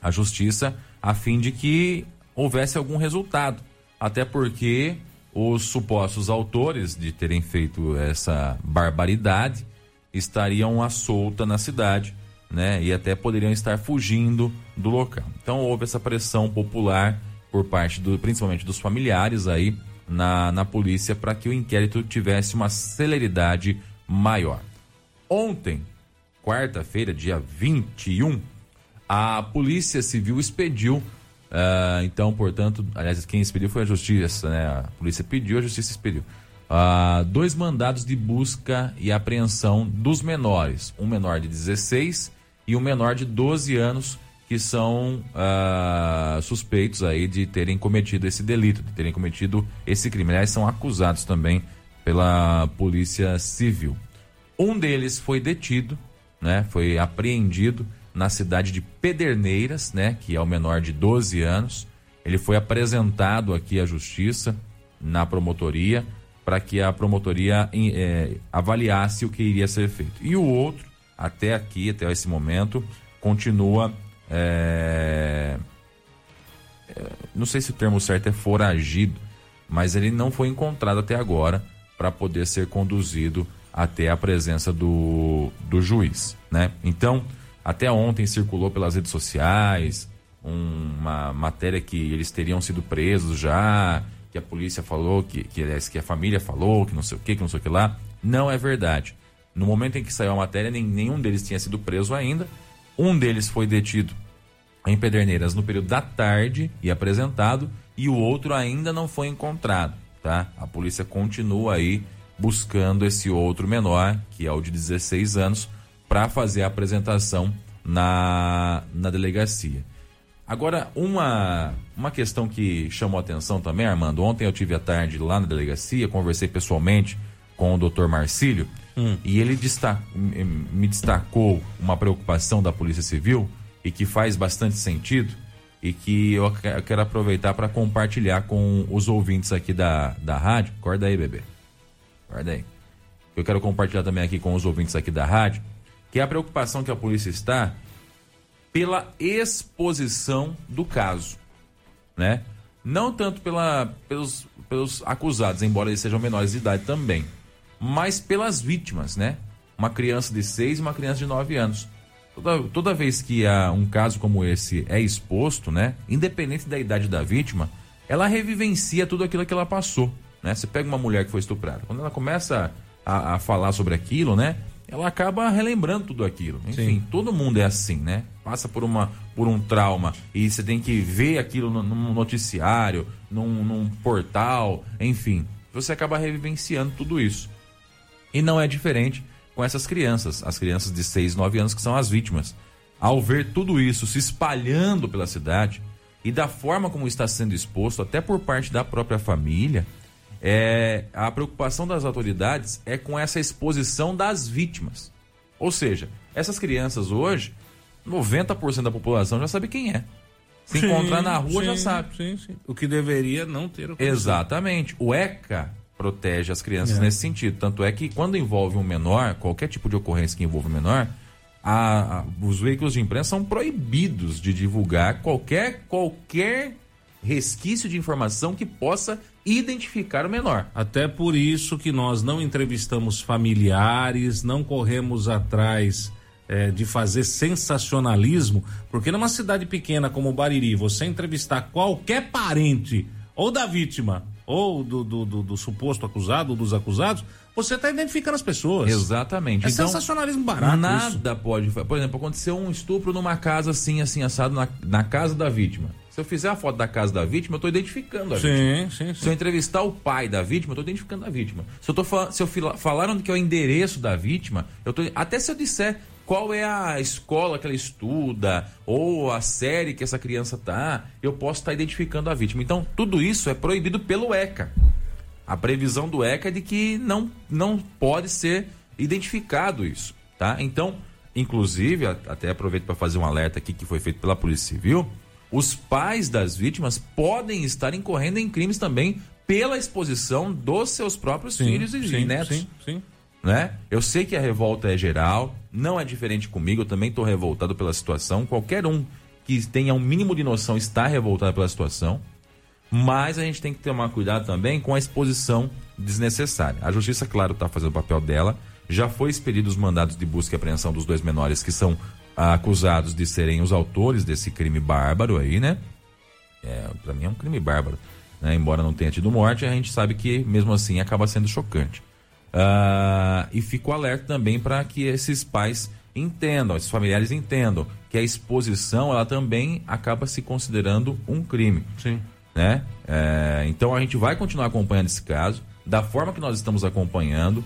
a justiça a fim de que houvesse algum resultado. Até porque os supostos autores de terem feito essa barbaridade estariam à solta na cidade, né? E até poderiam estar fugindo do local. Então houve essa pressão popular por parte do, principalmente dos familiares aí na, na polícia para que o inquérito tivesse uma celeridade maior. Ontem, quarta-feira, dia 21, a Polícia Civil expediu Uh, então, portanto, aliás, quem expediu foi a justiça, né? A polícia pediu, a justiça expediu. Uh, dois mandados de busca e apreensão dos menores, um menor de 16 e um menor de 12 anos, que são uh, suspeitos aí de terem cometido esse delito, de terem cometido esse crime. Aliás, são acusados também pela Polícia Civil. Um deles foi detido, né? Foi apreendido na cidade de Pederneiras, né, que é o menor de 12 anos. Ele foi apresentado aqui à justiça na promotoria para que a promotoria é, avaliasse o que iria ser feito. E o outro, até aqui, até esse momento, continua. É, é, não sei se o termo certo é foragido, mas ele não foi encontrado até agora para poder ser conduzido até a presença do, do juiz, né? Então, até ontem circulou pelas redes sociais uma matéria que eles teriam sido presos já, que a polícia falou, que, que, que a família falou, que não sei o que, que não sei o que lá. Não é verdade. No momento em que saiu a matéria, nem, nenhum deles tinha sido preso ainda. Um deles foi detido em Pederneiras no período da tarde e apresentado, e o outro ainda não foi encontrado, tá? A polícia continua aí buscando esse outro menor, que é o de 16 anos, para fazer a apresentação na, na delegacia. Agora, uma, uma questão que chamou atenção também, Armando, ontem eu tive à tarde lá na delegacia, conversei pessoalmente com o doutor Marcílio, hum. e ele destac, me destacou uma preocupação da Polícia Civil, e que faz bastante sentido, e que eu quero aproveitar para compartilhar com os ouvintes aqui da, da rádio. Acorda aí, bebê. Acorda aí. Eu quero compartilhar também aqui com os ouvintes aqui da rádio, que é a preocupação que a polícia está pela exposição do caso, né? Não tanto pela, pelos, pelos acusados, embora eles sejam menores de idade também, mas pelas vítimas, né? Uma criança de 6 e uma criança de 9 anos. Toda, toda vez que há um caso como esse é exposto, né? Independente da idade da vítima, ela revivencia tudo aquilo que ela passou, né? Você pega uma mulher que foi estuprada, quando ela começa a, a falar sobre aquilo, né? ela acaba relembrando tudo aquilo. Enfim, Sim. todo mundo é assim, né? Passa por, uma, por um trauma e você tem que ver aquilo num noticiário, num, num portal, enfim. Você acaba revivenciando tudo isso. E não é diferente com essas crianças, as crianças de 6, 9 anos que são as vítimas. Ao ver tudo isso se espalhando pela cidade e da forma como está sendo exposto, até por parte da própria família, é, a preocupação das autoridades é com essa exposição das vítimas. Ou seja, essas crianças hoje, 90% da população já sabe quem é. Se sim, encontrar na rua sim, já sabe. Sim, sim. O que deveria não ter acontecido. Exatamente. O ECA protege as crianças é. nesse sentido. Tanto é que quando envolve um menor, qualquer tipo de ocorrência que envolva um menor, a, a, os veículos de imprensa são proibidos de divulgar qualquer, qualquer resquício de informação que possa identificar o menor. Até por isso que nós não entrevistamos familiares, não corremos atrás é, de fazer sensacionalismo, porque numa cidade pequena como Bariri, você entrevistar qualquer parente ou da vítima ou do, do, do, do suposto acusado ou dos acusados, você está identificando as pessoas. Exatamente. É então, sensacionalismo barato. Nada isso. pode. Por exemplo, aconteceu um estupro numa casa assim, assim, assado, na, na casa da vítima. Se eu fizer a foto da casa da vítima, eu estou identificando a sim, vítima. Sim, sim. Se eu entrevistar o pai da vítima, eu estou identificando a vítima. Se eu, tô, se eu falar onde que é o endereço da vítima, eu tô, até se eu disser qual é a escola que ela estuda ou a série que essa criança tá, eu posso estar tá identificando a vítima. Então, tudo isso é proibido pelo ECA. A previsão do ECA é de que não, não pode ser identificado isso, tá? Então, inclusive, até aproveito para fazer um alerta aqui que foi feito pela Polícia Civil, os pais das vítimas podem estar incorrendo em crimes também pela exposição dos seus próprios sim, filhos e sim, netos. Sim, sim. Né? Eu sei que a revolta é geral, não é diferente comigo, eu também estou revoltado pela situação. Qualquer um que tenha um mínimo de noção está revoltado pela situação, mas a gente tem que tomar cuidado também com a exposição desnecessária. A justiça, claro, está fazendo o papel dela. Já foi expedido os mandados de busca e apreensão dos dois menores que são acusados de serem os autores desse crime bárbaro aí, né? É, para mim é um crime bárbaro. Né? Embora não tenha tido morte, a gente sabe que mesmo assim acaba sendo chocante. Uh, e fico alerta também para que esses pais entendam, esses familiares entendam que a exposição ela também acaba se considerando um crime. Sim. Né? É, então a gente vai continuar acompanhando esse caso da forma que nós estamos acompanhando,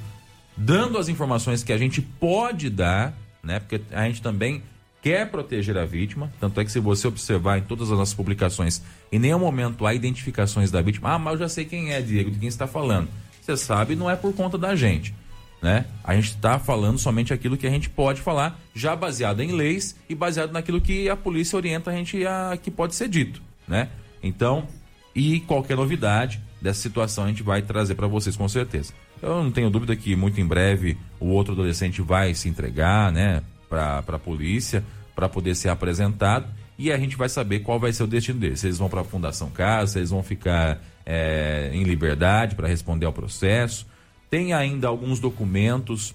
dando as informações que a gente pode dar né? Porque a gente também quer proteger a vítima, tanto é que se você observar em todas as nossas publicações, em nenhum momento há identificações da vítima. Ah, mas eu já sei quem é, Diego, de quem está falando. Você sabe, não é por conta da gente. Né? A gente está falando somente aquilo que a gente pode falar, já baseado em leis e baseado naquilo que a polícia orienta a gente a que pode ser dito, né? Então, e qualquer novidade dessa situação a gente vai trazer para vocês com certeza. Eu não tenho dúvida que muito em breve o outro adolescente vai se entregar, né, para a polícia, para poder ser apresentado e a gente vai saber qual vai ser o destino deles. Se eles vão para a Fundação Casa, se eles vão ficar é, em liberdade para responder ao processo. Tem ainda alguns documentos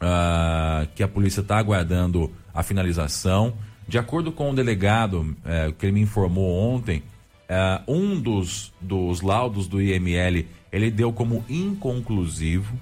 uh, que a polícia está aguardando a finalização. De acordo com o delegado é, que ele me informou ontem, uh, um dos, dos laudos do IML ele deu como inconclusivo,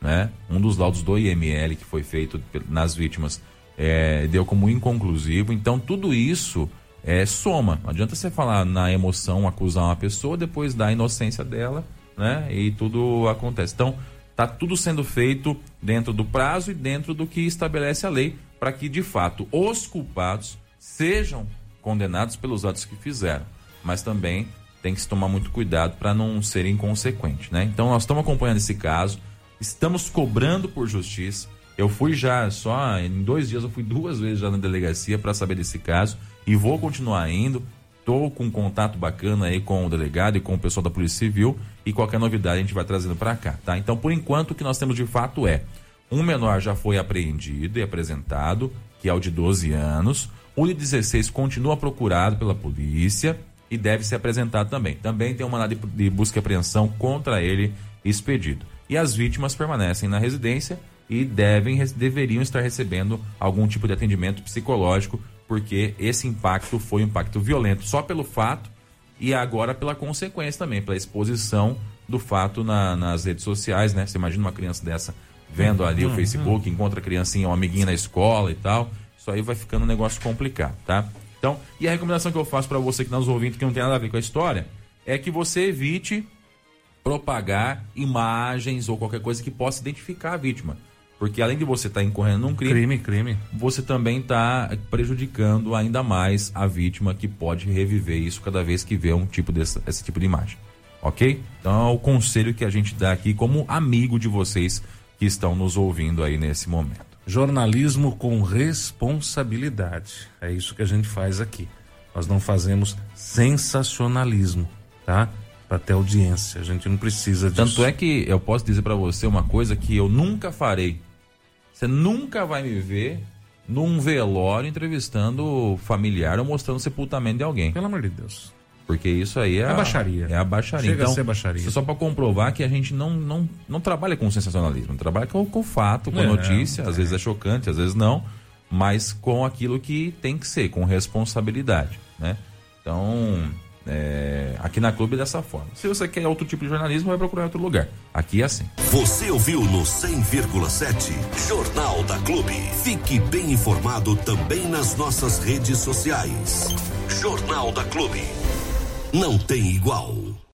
né? Um dos laudos do IML que foi feito nas vítimas é, deu como inconclusivo. Então tudo isso é soma. Não adianta você falar na emoção acusar uma pessoa depois da inocência dela né? E tudo acontece. Então, tá tudo sendo feito dentro do prazo e dentro do que estabelece a lei para que de fato os culpados sejam condenados pelos atos que fizeram, mas também tem que se tomar muito cuidado para não ser inconsequente, né? Então nós estamos acompanhando esse caso, estamos cobrando por justiça. Eu fui já só em dois dias eu fui duas vezes já na delegacia para saber desse caso e vou continuar indo. Estou com um contato bacana aí com o delegado e com o pessoal da Polícia Civil e qualquer novidade a gente vai trazendo para cá, tá? Então por enquanto o que nós temos de fato é um menor já foi apreendido e apresentado, que é o de 12 anos. O de 16 continua procurado pela polícia e deve ser apresentado também. Também tem um mandado de busca e apreensão contra ele expedido. E as vítimas permanecem na residência e devem, deveriam estar recebendo algum tipo de atendimento psicológico, porque esse impacto foi um impacto violento só pelo fato e agora pela consequência também, pela exposição do fato na, nas redes sociais, né? Você imagina uma criança dessa vendo ali o uhum. Facebook, encontra a criancinha, um amiguinho na escola e tal. Isso aí vai ficando um negócio complicado, tá? Então, e a recomendação que eu faço para você que está nos ouvindo, que não tem nada a ver com a história, é que você evite propagar imagens ou qualquer coisa que possa identificar a vítima. Porque além de você estar tá incorrendo num crime, crime, crime, você também está prejudicando ainda mais a vítima que pode reviver isso cada vez que vê um tipo desse, esse tipo de imagem. Ok? Então é o conselho que a gente dá aqui como amigo de vocês que estão nos ouvindo aí nesse momento. Jornalismo com responsabilidade. É isso que a gente faz aqui. Nós não fazemos sensacionalismo, tá? Para ter audiência. A gente não precisa disso. Tanto é que eu posso dizer para você uma coisa que eu nunca farei. Você nunca vai me ver num velório entrevistando familiar ou mostrando o sepultamento de alguém. Pelo amor de Deus. Porque isso aí é, é a baixaria. É a baixaria. Chega então, a ser baixaria. Só para comprovar que a gente não, não, não trabalha com sensacionalismo, trabalha com, com fato, com a é, notícia, é. às vezes é chocante, às vezes não, mas com aquilo que tem que ser, com responsabilidade, né? Então, é, aqui na Clube dessa forma. Se você quer outro tipo de jornalismo, vai procurar outro lugar. Aqui é assim. Você ouviu no 100,7 Jornal da Clube. Fique bem informado também nas nossas redes sociais. Jornal da Clube não tem igual.